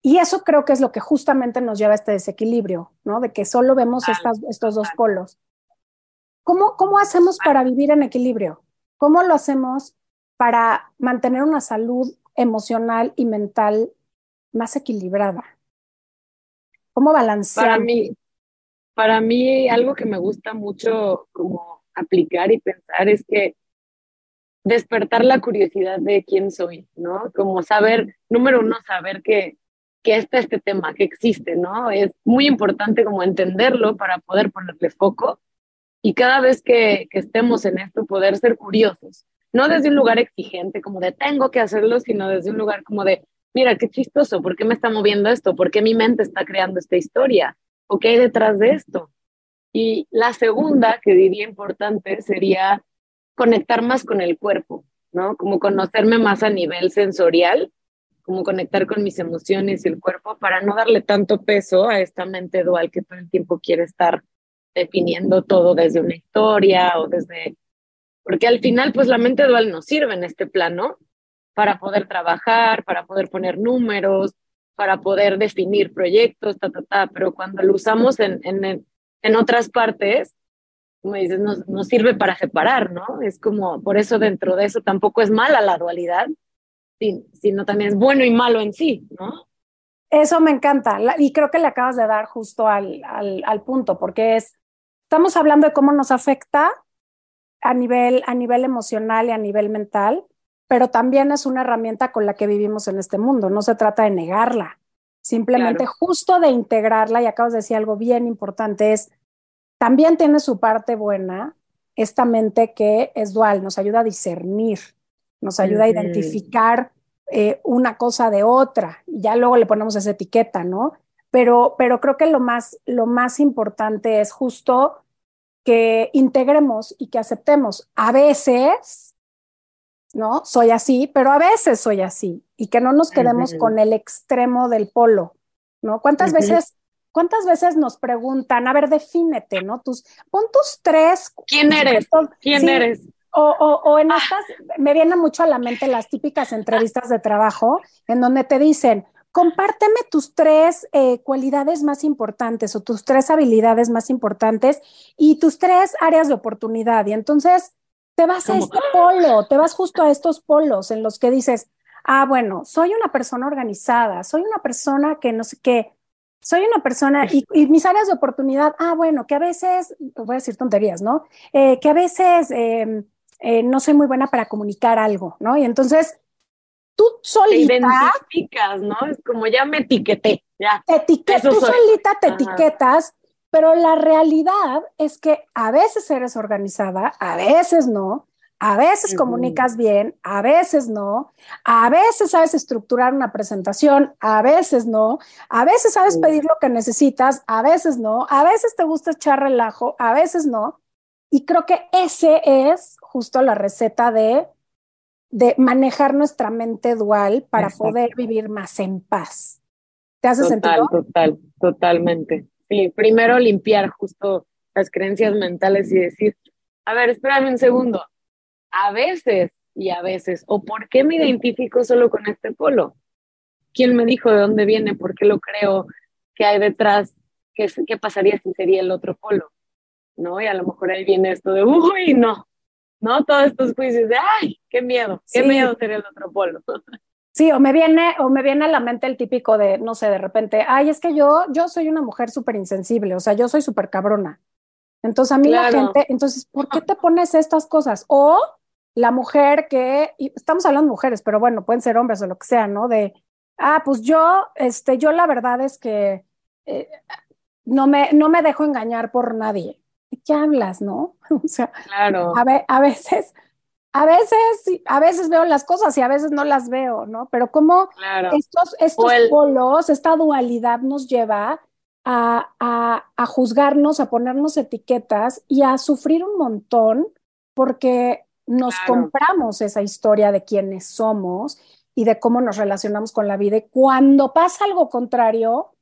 Y eso creo que es lo que justamente nos lleva a este desequilibrio, ¿no? De que solo vemos estas, estos dos polos. ¿Cómo, ¿Cómo hacemos para vivir en equilibrio? ¿Cómo lo hacemos para mantener una salud emocional y mental más equilibrada? ¿Cómo balancear? Para mí, para mí, algo que me gusta mucho como aplicar y pensar es que despertar la curiosidad de quién soy, ¿no? Como saber, número uno, saber que, que está este tema, que existe, ¿no? Es muy importante como entenderlo para poder ponerle foco y cada vez que, que estemos en esto poder ser curiosos, no desde un lugar exigente como de tengo que hacerlo, sino desde un lugar como de, mira, qué chistoso, ¿por qué me está moviendo esto? ¿Por qué mi mente está creando esta historia? ¿O qué hay detrás de esto? Y la segunda que diría importante sería conectar más con el cuerpo, ¿no? Como conocerme más a nivel sensorial, como conectar con mis emociones y el cuerpo para no darle tanto peso a esta mente dual que todo el tiempo quiere estar definiendo todo desde una historia o desde... Porque al final, pues la mente dual nos sirve en este plano para poder trabajar, para poder poner números, para poder definir proyectos, ta, ta, ta, pero cuando lo usamos en, en, en otras partes, como dices, nos, nos sirve para separar, ¿no? Es como, por eso dentro de eso tampoco es mala la dualidad, sino también es bueno y malo en sí, ¿no? Eso me encanta y creo que le acabas de dar justo al, al, al, punto, porque es, estamos hablando de cómo nos afecta a nivel, a nivel emocional y a nivel mental, pero también es una herramienta con la que vivimos en este mundo, no se trata de negarla, simplemente claro. justo de integrarla, y acabas de decir algo bien importante, es, también tiene su parte buena, esta mente que es dual, nos ayuda a discernir, nos ayuda uh -huh. a identificar eh, una cosa de otra, y ya luego le ponemos esa etiqueta, ¿no? Pero, pero creo que lo más, lo más importante es justo que integremos y que aceptemos. A veces, ¿no? Soy así, pero a veces soy así, y que no nos quedemos con el extremo del polo, ¿no? ¿Cuántas veces ¿Cuántas veces nos preguntan, a ver, defínete, ¿no? Tus, pon tus tres. ¿Quién eres? ¿Quién eres? O, o, en estas, me vienen mucho a la mente las típicas entrevistas de trabajo en donde te dicen, compárteme tus tres eh, cualidades más importantes o tus tres habilidades más importantes y tus tres áreas de oportunidad. Y entonces te vas a este polo, te vas justo a estos polos en los que dices, ah, bueno, soy una persona organizada, soy una persona que no sé qué, soy una persona y, mis áreas de oportunidad, ah, bueno, que a veces, voy a decir tonterías, ¿no? Eh, que a veces em, eh, no soy muy buena para comunicar algo, ¿no? Y entonces tú solita. Te identificas, ¿no? Es como ya me etiqueté, ya. tú solita te etiquetas, pero la realidad es que a veces eres organizada, a veces no, a veces comunicas bien, a veces no, a veces sabes estructurar una presentación, a veces no, a veces sabes pedir lo que necesitas, a veces no, a veces te gusta echar relajo, a veces no. Y creo que ese es justo la receta de, de manejar nuestra mente dual para poder vivir más en paz. ¿Te hace sentido? Total, totalmente. Sí, primero limpiar justo las creencias mentales y decir, a ver, espérame un segundo, a veces y a veces, o por qué me identifico solo con este polo. ¿Quién me dijo de dónde viene? ¿Por qué lo creo? ¿Qué hay detrás? ¿Qué, qué pasaría si sería el otro polo? ¿No? Y a lo mejor ahí viene esto de, uy, no, ¿no? Todos estos juicios de, ay, qué miedo, qué miedo ser el otro polo. Sí, o me viene, o me viene a la mente el típico de, no sé, de repente, ay, es que yo, yo soy una mujer súper insensible, o sea, yo soy súper cabrona. Entonces a mí la gente, entonces, ¿por qué te pones estas cosas? O la mujer que, estamos hablando de mujeres, pero bueno, pueden ser hombres o lo que sea, ¿no? De, ah, pues yo, este, yo la verdad es que eh, no, me, no me dejo engañar por nadie. ¿De qué hablas, no? o sea, claro. a, a veces, a veces, a veces veo las cosas y a veces no las veo, ¿no? Pero como estos, estos polos, esta dualidad nos lleva a, a, a juzgarnos, a ponernos etiquetas y a sufrir un montón porque nos compramos esa historia de quiénes somos y de cómo nos relacionamos con la vida. Y cuando pasa algo contrario,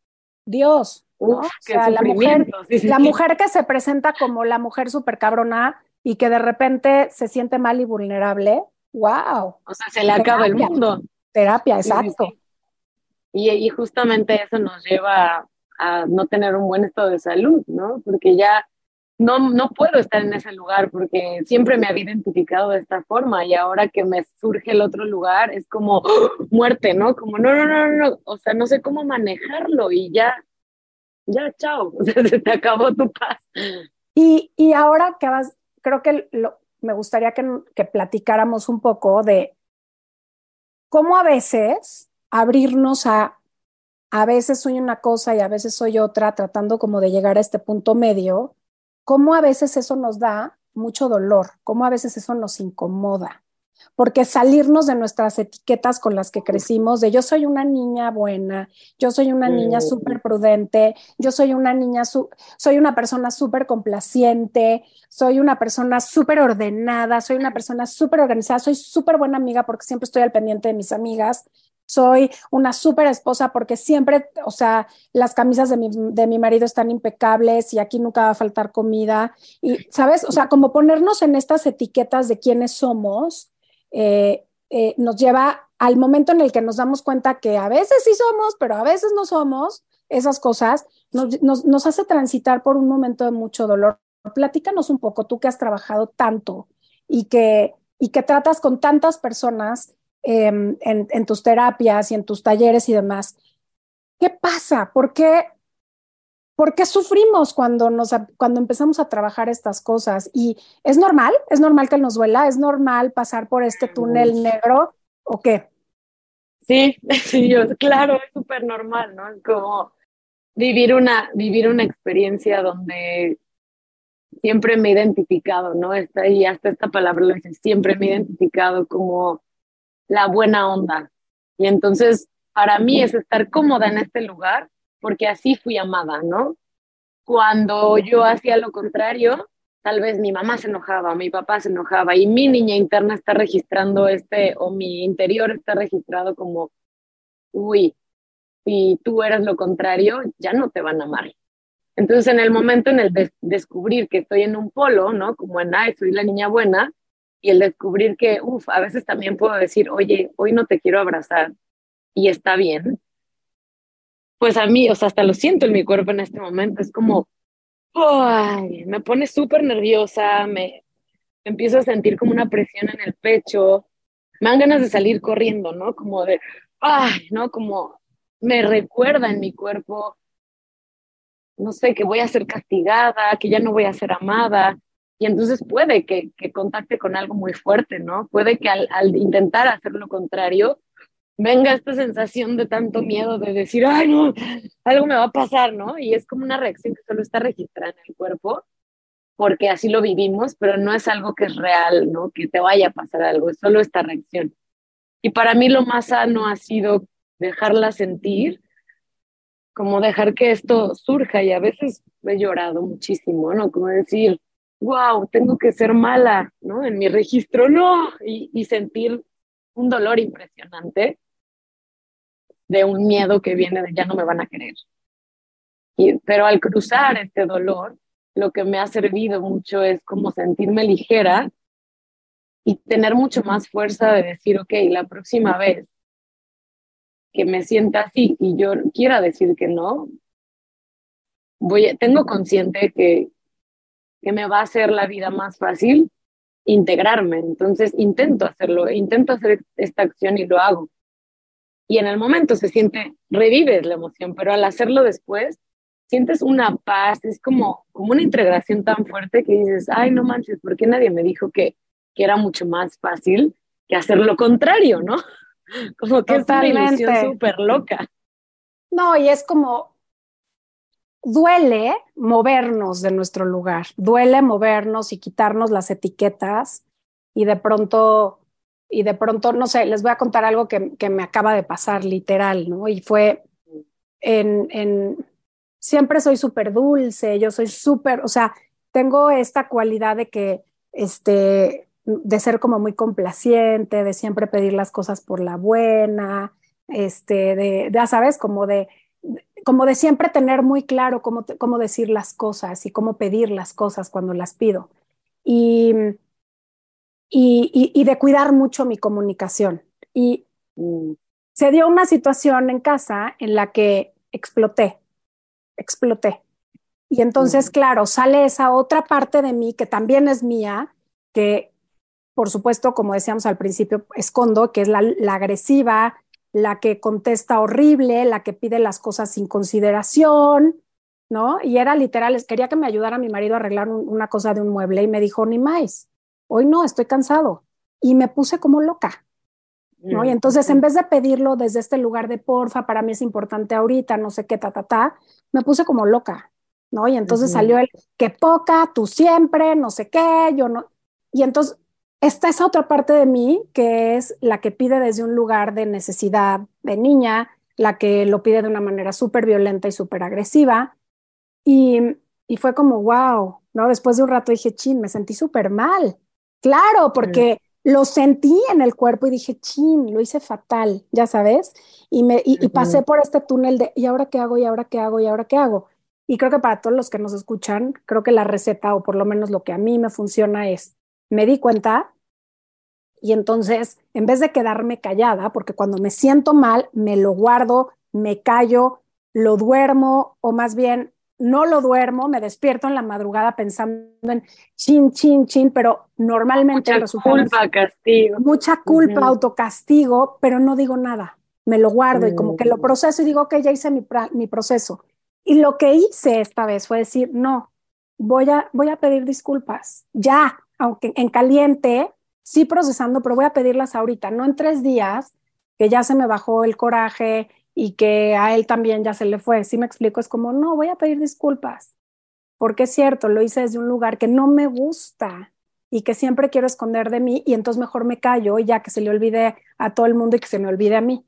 Dios, o sea, la mujer, la mujer que se presenta como la mujer súper cabrona y que de repente se siente mal y vulnerable, wow. O sea, se le acaba el mundo. Terapia, exacto. Y, y, justamente eso nos lleva a no tener un buen estado de salud, ¿no? Porque ya no, no puedo estar en ese lugar porque siempre me había identificado de esta forma y ahora que me surge el otro lugar es como ¡oh! muerte, ¿no? Como no, no, no, no, o sea, no sé cómo manejarlo y ya, ya, chao, se te acabó tu paz. Y, y ahora que vas, creo que me gustaría que, que platicáramos un poco de cómo a veces abrirnos a a veces soy una cosa y a veces soy otra, tratando como de llegar a este punto medio, cómo a veces eso nos da mucho dolor, cómo a veces eso nos incomoda, porque salirnos de nuestras etiquetas con las que crecimos, de yo soy una niña buena, yo soy una niña súper prudente, yo soy una niña, soy una persona súper complaciente, soy una persona súper ordenada, soy una persona súper organizada, soy súper buena amiga porque siempre estoy al pendiente de mis amigas, soy una súper esposa porque siempre, o sea, las camisas de mi, de mi, marido están impecables y aquí nunca va a faltar comida. Y, ¿sabes? O sea, como ponernos en estas etiquetas de quiénes somos, eh, eh, nos lleva al momento en el que nos damos cuenta que a veces sí somos, pero a veces no somos, esas cosas, nos, hace transitar por un momento de mucho dolor. Platícanos un poco, tú que has trabajado tanto y que, y que tratas con tantas personas Em, en, tus terapias y en tus talleres y demás. ¿Qué pasa? ¿Por qué, ¿Por qué sufrimos cuando, nos, cuando empezamos a trabajar estas cosas? Y es normal, es normal que nos duela, es normal pasar por este túnel negro o qué? Sí, sí, yo, claro, es súper normal, ¿no? Es como vivir una, vivir una experiencia donde siempre me he identificado, ¿no? Está, y hasta esta palabra lo dice, siempre me he identificado como la buena onda, Y entonces, para mí es estar cómoda en este lugar porque así fui amada, ¿no? Cuando yo hacía lo contrario, tal vez mi mamá se enojaba, mi papá se enojaba y mi niña interna está registrando este, o mi interior está registrado como, uy, si tú eres lo contrario, ya no te van a amar. Entonces, en el momento en el de descubrir que estoy en un polo, ¿no? Como en, ay, soy la niña buena, y el descubrir que, uff, a veces también puedo decir, oye, hoy no te quiero abrazar y está bien, pues a mí, o sea, hasta lo siento en mi cuerpo en este momento, es como, ay, me pone súper nerviosa, me, empiezo a sentir como una presión en el pecho, me dan ganas de salir corriendo, ¿no? Como de, ay, ¿no? Como me recuerda en mi cuerpo, no sé, que voy a ser castigada, que ya no voy a ser amada. Y entonces puede que, que contacte con algo muy fuerte, ¿no? Puede que al, intentar hacer lo contrario, venga esta sensación de tanto miedo de decir, ay, no, algo me va a pasar, ¿no? Y es como una reacción que solo está registrada en el cuerpo, porque así lo vivimos, pero no es algo que es real, ¿no? Que te vaya a pasar algo, es solo esta reacción. Y para mí lo más sano ha sido dejarla sentir, como dejar que esto surja y a veces he llorado muchísimo, ¿no? Como decir, wow, tengo que ser mala, ¿no? En mi registro, no, y, y sentir un dolor impresionante de un miedo que viene de ya no me van a querer. Y, pero al cruzar este dolor, lo que me ha servido mucho es como sentirme ligera y tener mucho más fuerza de decir, ok, la próxima vez que me sienta así y yo quiera decir que no, voy, tengo consciente que, que me va a hacer la vida más fácil integrarme. Entonces intento hacerlo, intento hacer esta acción y lo hago. Y en el momento se siente, revives la emoción, pero al hacerlo después, sientes una paz, es como, como una integración tan fuerte que dices, ay, no manches, ¿por qué nadie me dijo que, que era mucho más fácil que hacer lo contrario, no? Como que Totalmente. es una súper loca. No, y es como, duele movernos de nuestro lugar, duele movernos y quitarnos las etiquetas y de pronto, y de pronto, no sé, les voy a contar algo que, que me acaba de pasar literal, ¿no? Y fue en, en siempre soy súper dulce, yo soy súper, o sea, tengo esta cualidad de que, este, de ser como muy complaciente, de siempre pedir las cosas por la buena, este, de, ya sabes, como de, como de siempre tener muy claro cómo, cómo decir las cosas y cómo pedir las cosas cuando las pido. Y, y, y, de cuidar mucho mi comunicación. Y se dio una situación en casa en la que exploté, exploté. Y entonces, claro, sale esa otra parte de mí que también es mía, que por supuesto, como decíamos al principio, escondo, que es la, la agresiva, la que contesta horrible, la que pide las cosas sin consideración, ¿no? Y era literal, quería que me ayudara mi marido a arreglar una cosa de un mueble y me dijo, ni más, hoy no, estoy cansado. Y me puse como loca, ¿no? Y mm, entonces, en vez de pedirlo desde este lugar de porfa, para mí es importante ahorita, no sé qué, ta, ta, ta, me puse como loca, ¿no? Y entonces salió el, que poca, tú siempre, no sé qué, yo no. Y entonces está esa otra parte de mí que es la que pide desde un lugar de necesidad de niña, la que lo pide de una manera súper violenta y súper agresiva. Y, y, fue como, wow, ¿no? Después de un rato dije, chin, me sentí súper mal. Claro, porque lo sentí en el cuerpo y dije, chin, lo hice fatal, ya sabes. Y, me, y, y pasé por este túnel de, ¿y ahora qué hago? ¿Y ahora qué hago? ¿Y ahora qué hago? Y creo que para todos los que nos escuchan, creo que la receta, o por lo menos lo que a mí me funciona es me di cuenta y entonces, en vez de quedarme callada, porque cuando me siento mal, me lo guardo, me callo, lo duermo o más bien no lo duermo, me despierto en la madrugada pensando en chin, chin, chin, pero normalmente mucha culpa, castigo. Mucha culpa, autocastigo, pero no digo nada, me lo guardo y como que lo mm. proceso y digo, ok, ya hice mi, mi proceso. Y lo que hice esta vez fue decir, no, voy a, voy a pedir disculpas, ya, aunque en caliente, sí procesando, pero voy a pedirlas ahorita, no en tres días, que ya se me bajó el coraje y que a él también ya se le fue. Si me explico, es como, no, voy a pedir disculpas, porque es cierto, lo hice desde un lugar que no me gusta y que siempre quiero esconder de mí y entonces mejor me callo y ya que se le olvide a todo el mundo y que se me olvide a mí.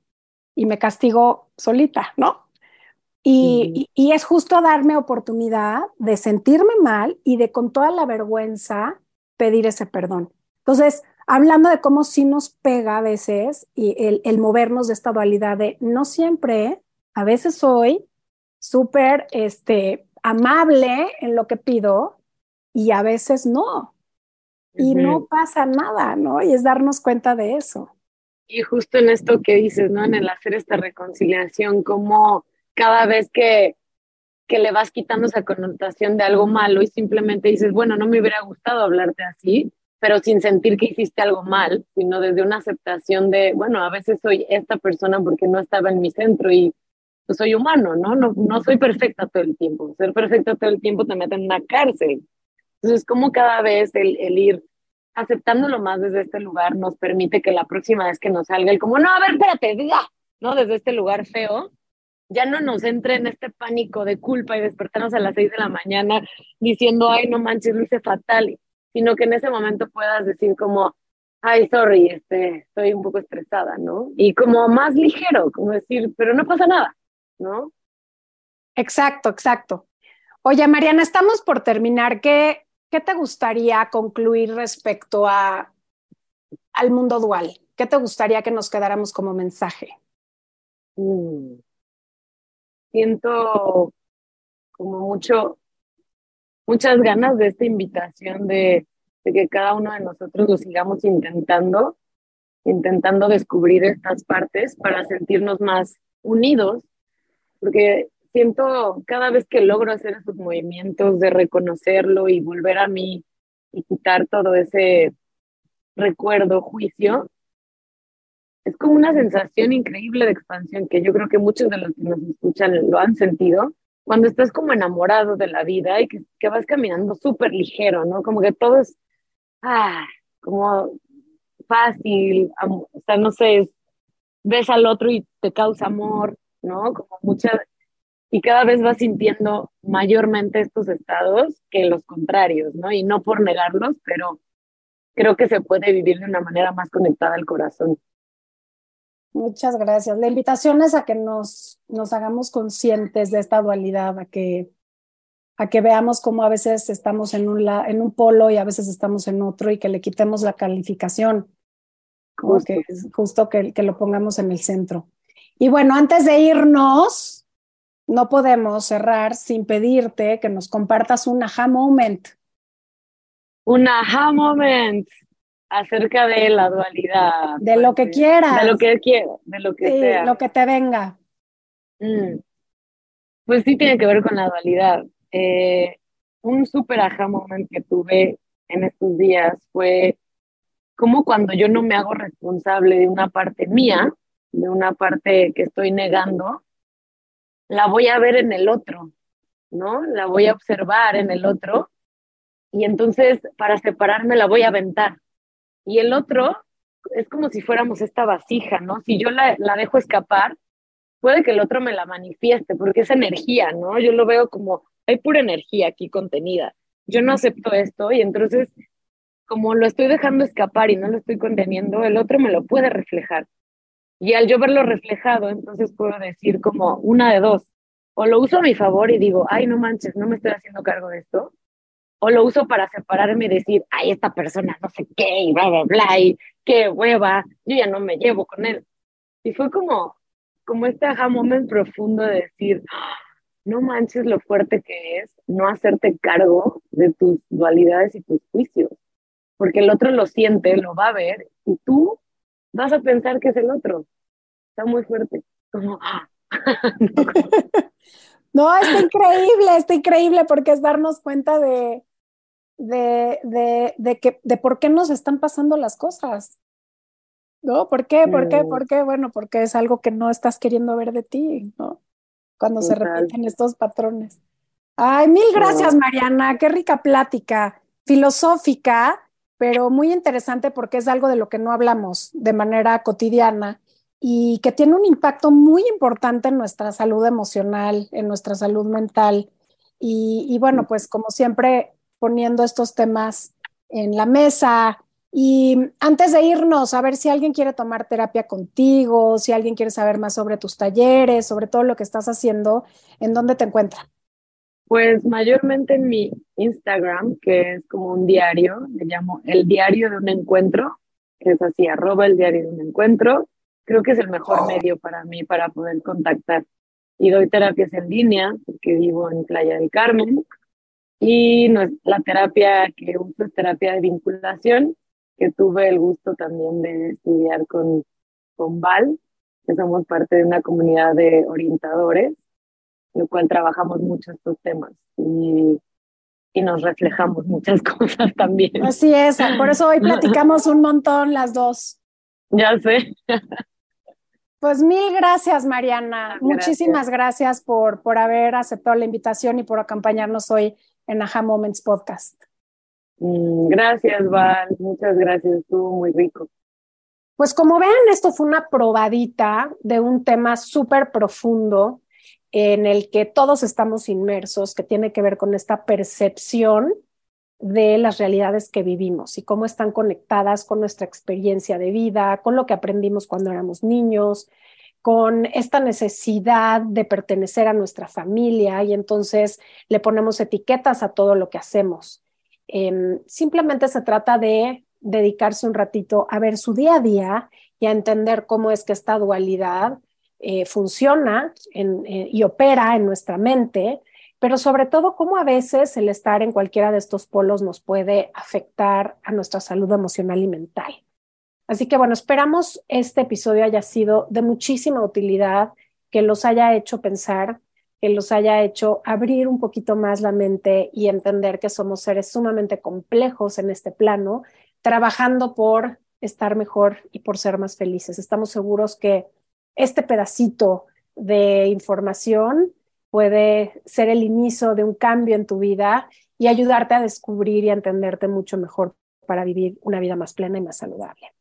y me castigo solita, ¿no? Y, y, es justo darme oportunidad de sentirme mal y de con toda la vergüenza pedir ese perdón. Entonces, hablando de cómo sí nos pega a veces y el, el movernos de esta dualidad de no siempre, a veces soy súper este, amable en lo que pido y a veces no. Y no pasa nada, ¿no? Y es darnos cuenta de eso. Y justo en esto que dices, ¿no? En el hacer esta reconciliación, como cada vez que, que le vas quitando esa connotación de algo malo y simplemente dices, bueno, no me hubiera gustado hablarte así, pero sin sentir que hiciste algo mal, sino desde una aceptación de, bueno, a veces soy esta persona porque no estaba en mi centro y pues, soy humano, ¿no? ¿no? No soy perfecta todo el tiempo. Ser perfecta todo el tiempo te mete en una cárcel. Entonces, como cada vez el, el ir aceptándolo más desde este lugar nos permite que la próxima vez que nos salga el como, no, a ver, espérate, diga, ¿no? Desde este lugar feo, ya no nos entre en este pánico de culpa y despertarnos a las seis de la mañana diciendo, ay, no manches, lo hice fatal, sino que en ese momento puedas decir como, ay, sorry, este, estoy un poco estresada, ¿no? Y como más ligero, como decir, pero no pasa nada, ¿no? Exacto, exacto. Oye, Mariana, estamos por terminar. ¿Qué, qué te gustaría concluir respecto a, al mundo dual? ¿Qué te gustaría que nos quedáramos como mensaje? Mm. Siento como mucho, muchas ganas de esta invitación de, de que cada uno de nosotros lo sigamos intentando, intentando descubrir estas partes para sentirnos más unidos porque siento cada vez que logro hacer esos movimientos de reconocerlo y volver a mí y quitar todo ese recuerdo, juicio, es como una sensación increíble de expansión que yo creo que muchos de los que nos escuchan lo han sentido. Cuando estás como enamorado de la vida y que, que vas caminando súper ligero, ¿no? Como que todo es, ah, como fácil, o sea, no sé, ves al otro y te causa amor, ¿no? Como mucha, y cada vez vas sintiendo mayormente estos estados que los contrarios, ¿no? Y no por negarlos, pero creo que se puede vivir de una manera más conectada al corazón. Muchas gracias. La invitación es a que nos, nos hagamos conscientes de esta dualidad, a que, a que veamos cómo a veces estamos en un, en un polo y a veces estamos en otro y que le quitemos la calificación, justo, que, justo que, que lo pongamos en el centro. Y bueno, antes de irnos, no podemos cerrar sin pedirte que nos compartas un aha moment. Un aha moment acerca de la dualidad. De lo que quieras. De lo que quiero, de lo que sea. Lo que te venga. Mm. Pues sí tiene que ver con la dualidad. Eh, un súper aha moment que tuve en estos días fue como cuando yo no me hago responsable de una parte mía, de una parte que estoy negando, la voy a ver en el otro, ¿no? La voy a observar en el otro y entonces para separarme la voy a aventar. Y el otro es como si fuéramos esta vasija, ¿no? Si yo la, la dejo escapar, puede que el otro me la manifieste, porque es energía, ¿no? Yo lo veo como, hay pura energía aquí contenida. Yo no acepto esto y entonces, como lo estoy dejando escapar y no lo estoy conteniendo, el otro me lo puede reflejar. Y al yo verlo reflejado, entonces puedo decir como una de dos. O lo uso a mi favor y digo, ay, no manches, no me estoy haciendo cargo de esto. O lo uso para separarme y decir, ay, esta persona no sé qué, y bla, bla, bla, y qué hueva, yo ya no me llevo con él. Y fue como, como este aha moment profundo de decir, no manches lo fuerte que es no hacerte cargo de tus dualidades y tus juicios. Porque el otro lo siente, lo va a ver, y tú vas a pensar que es el otro. Está muy fuerte. Como, ¡ah! no, está increíble, está increíble porque es darnos cuenta de, de, de, de, que, de por qué nos están pasando las cosas. ¿No? ¿Por qué? ¿Por qué? ¿Por qué? Bueno, porque es algo que no estás queriendo ver de ti, ¿no? Cuando se repiten estos patrones. Ay, mil gracias, Mariana. Qué rica plática filosófica, pero muy interesante porque es algo de lo que no hablamos de manera cotidiana y que tiene un impacto muy importante en nuestra salud emocional, en nuestra salud mental. Y, bueno, pues como siempre, poniendo estos temas en la mesa Y antes de irnos, a ver si alguien quiere tomar terapia contigo, si alguien quiere saber más sobre tus talleres, sobre todo lo que estás haciendo, ¿en dónde te encuentran? Pues mayormente en mi Instagram, que es como un diario, me llamo El Diario de un Encuentro, que es así, arroba el diario de un encuentro. Creo que es el mejor medio para mí para poder contactar. Y doy terapias en línea, porque vivo en Playa del Carmen. Y la terapia que uso es terapia de vinculación, que tuve el gusto también de estudiar con, con Val, que somos parte de una comunidad de orientadores lo cual trabajamos mucho estos temas y, y nos reflejamos muchas cosas también. Así es, por eso hoy platicamos un montón las dos. Ya sé. Pues mil gracias, Mariana. Muchísimas gracias por, por haber aceptado la invitación y por acompañarnos hoy en Aha Moments Podcast. Mm, gracias, Val. Muchas gracias. Estuvo muy rico. Pues como ven, esto fue una probadita de un tema súper profundo en el que todos estamos inmersos, que tiene que ver con esta percepción de las realidades que vivimos y cómo están conectadas con nuestra experiencia de vida, con lo que aprendimos cuando éramos niños, con esta necesidad de pertenecer a nuestra familia y entonces le ponemos etiquetas a todo lo que hacemos. Em, simplemente se trata de dedicarse un ratito a ver su día a día y a entender cómo es que esta dualidad eh, funciona eh, y opera en nuestra mente, pero sobre todo cómo a veces el estar en cualquiera de estos polos nos puede afectar a nuestra salud emocional y mental. Así que bueno, esperamos este episodio haya sido de muchísima utilidad, que los haya hecho pensar, que los haya hecho abrir un poquito más la mente y entender que somos seres sumamente complejos en este plano, trabajando por estar mejor y por ser más felices. Estamos seguros que este pedacito de información puede ser el inicio de un cambio en tu vida y ayudarte a descubrir y a entenderte mucho mejor para vivir una vida más plena y más saludable.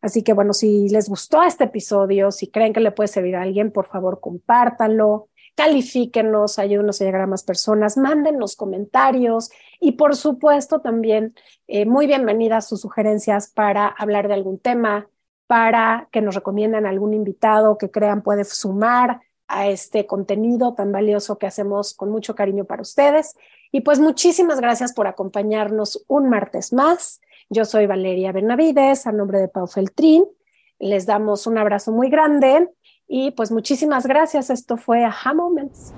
Así que bueno, si les gustó este episodio, si creen que le puede servir a alguien, por favor, compártanlo, califíquenos, ayúdenos a llegar a más personas, mándenos comentarios y por supuesto también eh, muy bienvenidas sus sugerencias para hablar de algún tema, para que nos recomienden algún invitado que crean puede sumar a este contenido tan valioso que hacemos con mucho cariño para ustedes. Y pues muchísimas gracias por acompañarnos un martes más. Yo soy Valeria Benavides, a nombre de Pau Feltrín. Les damos un abrazo muy grande y pues muchísimas gracias. Esto fue Aha Moments.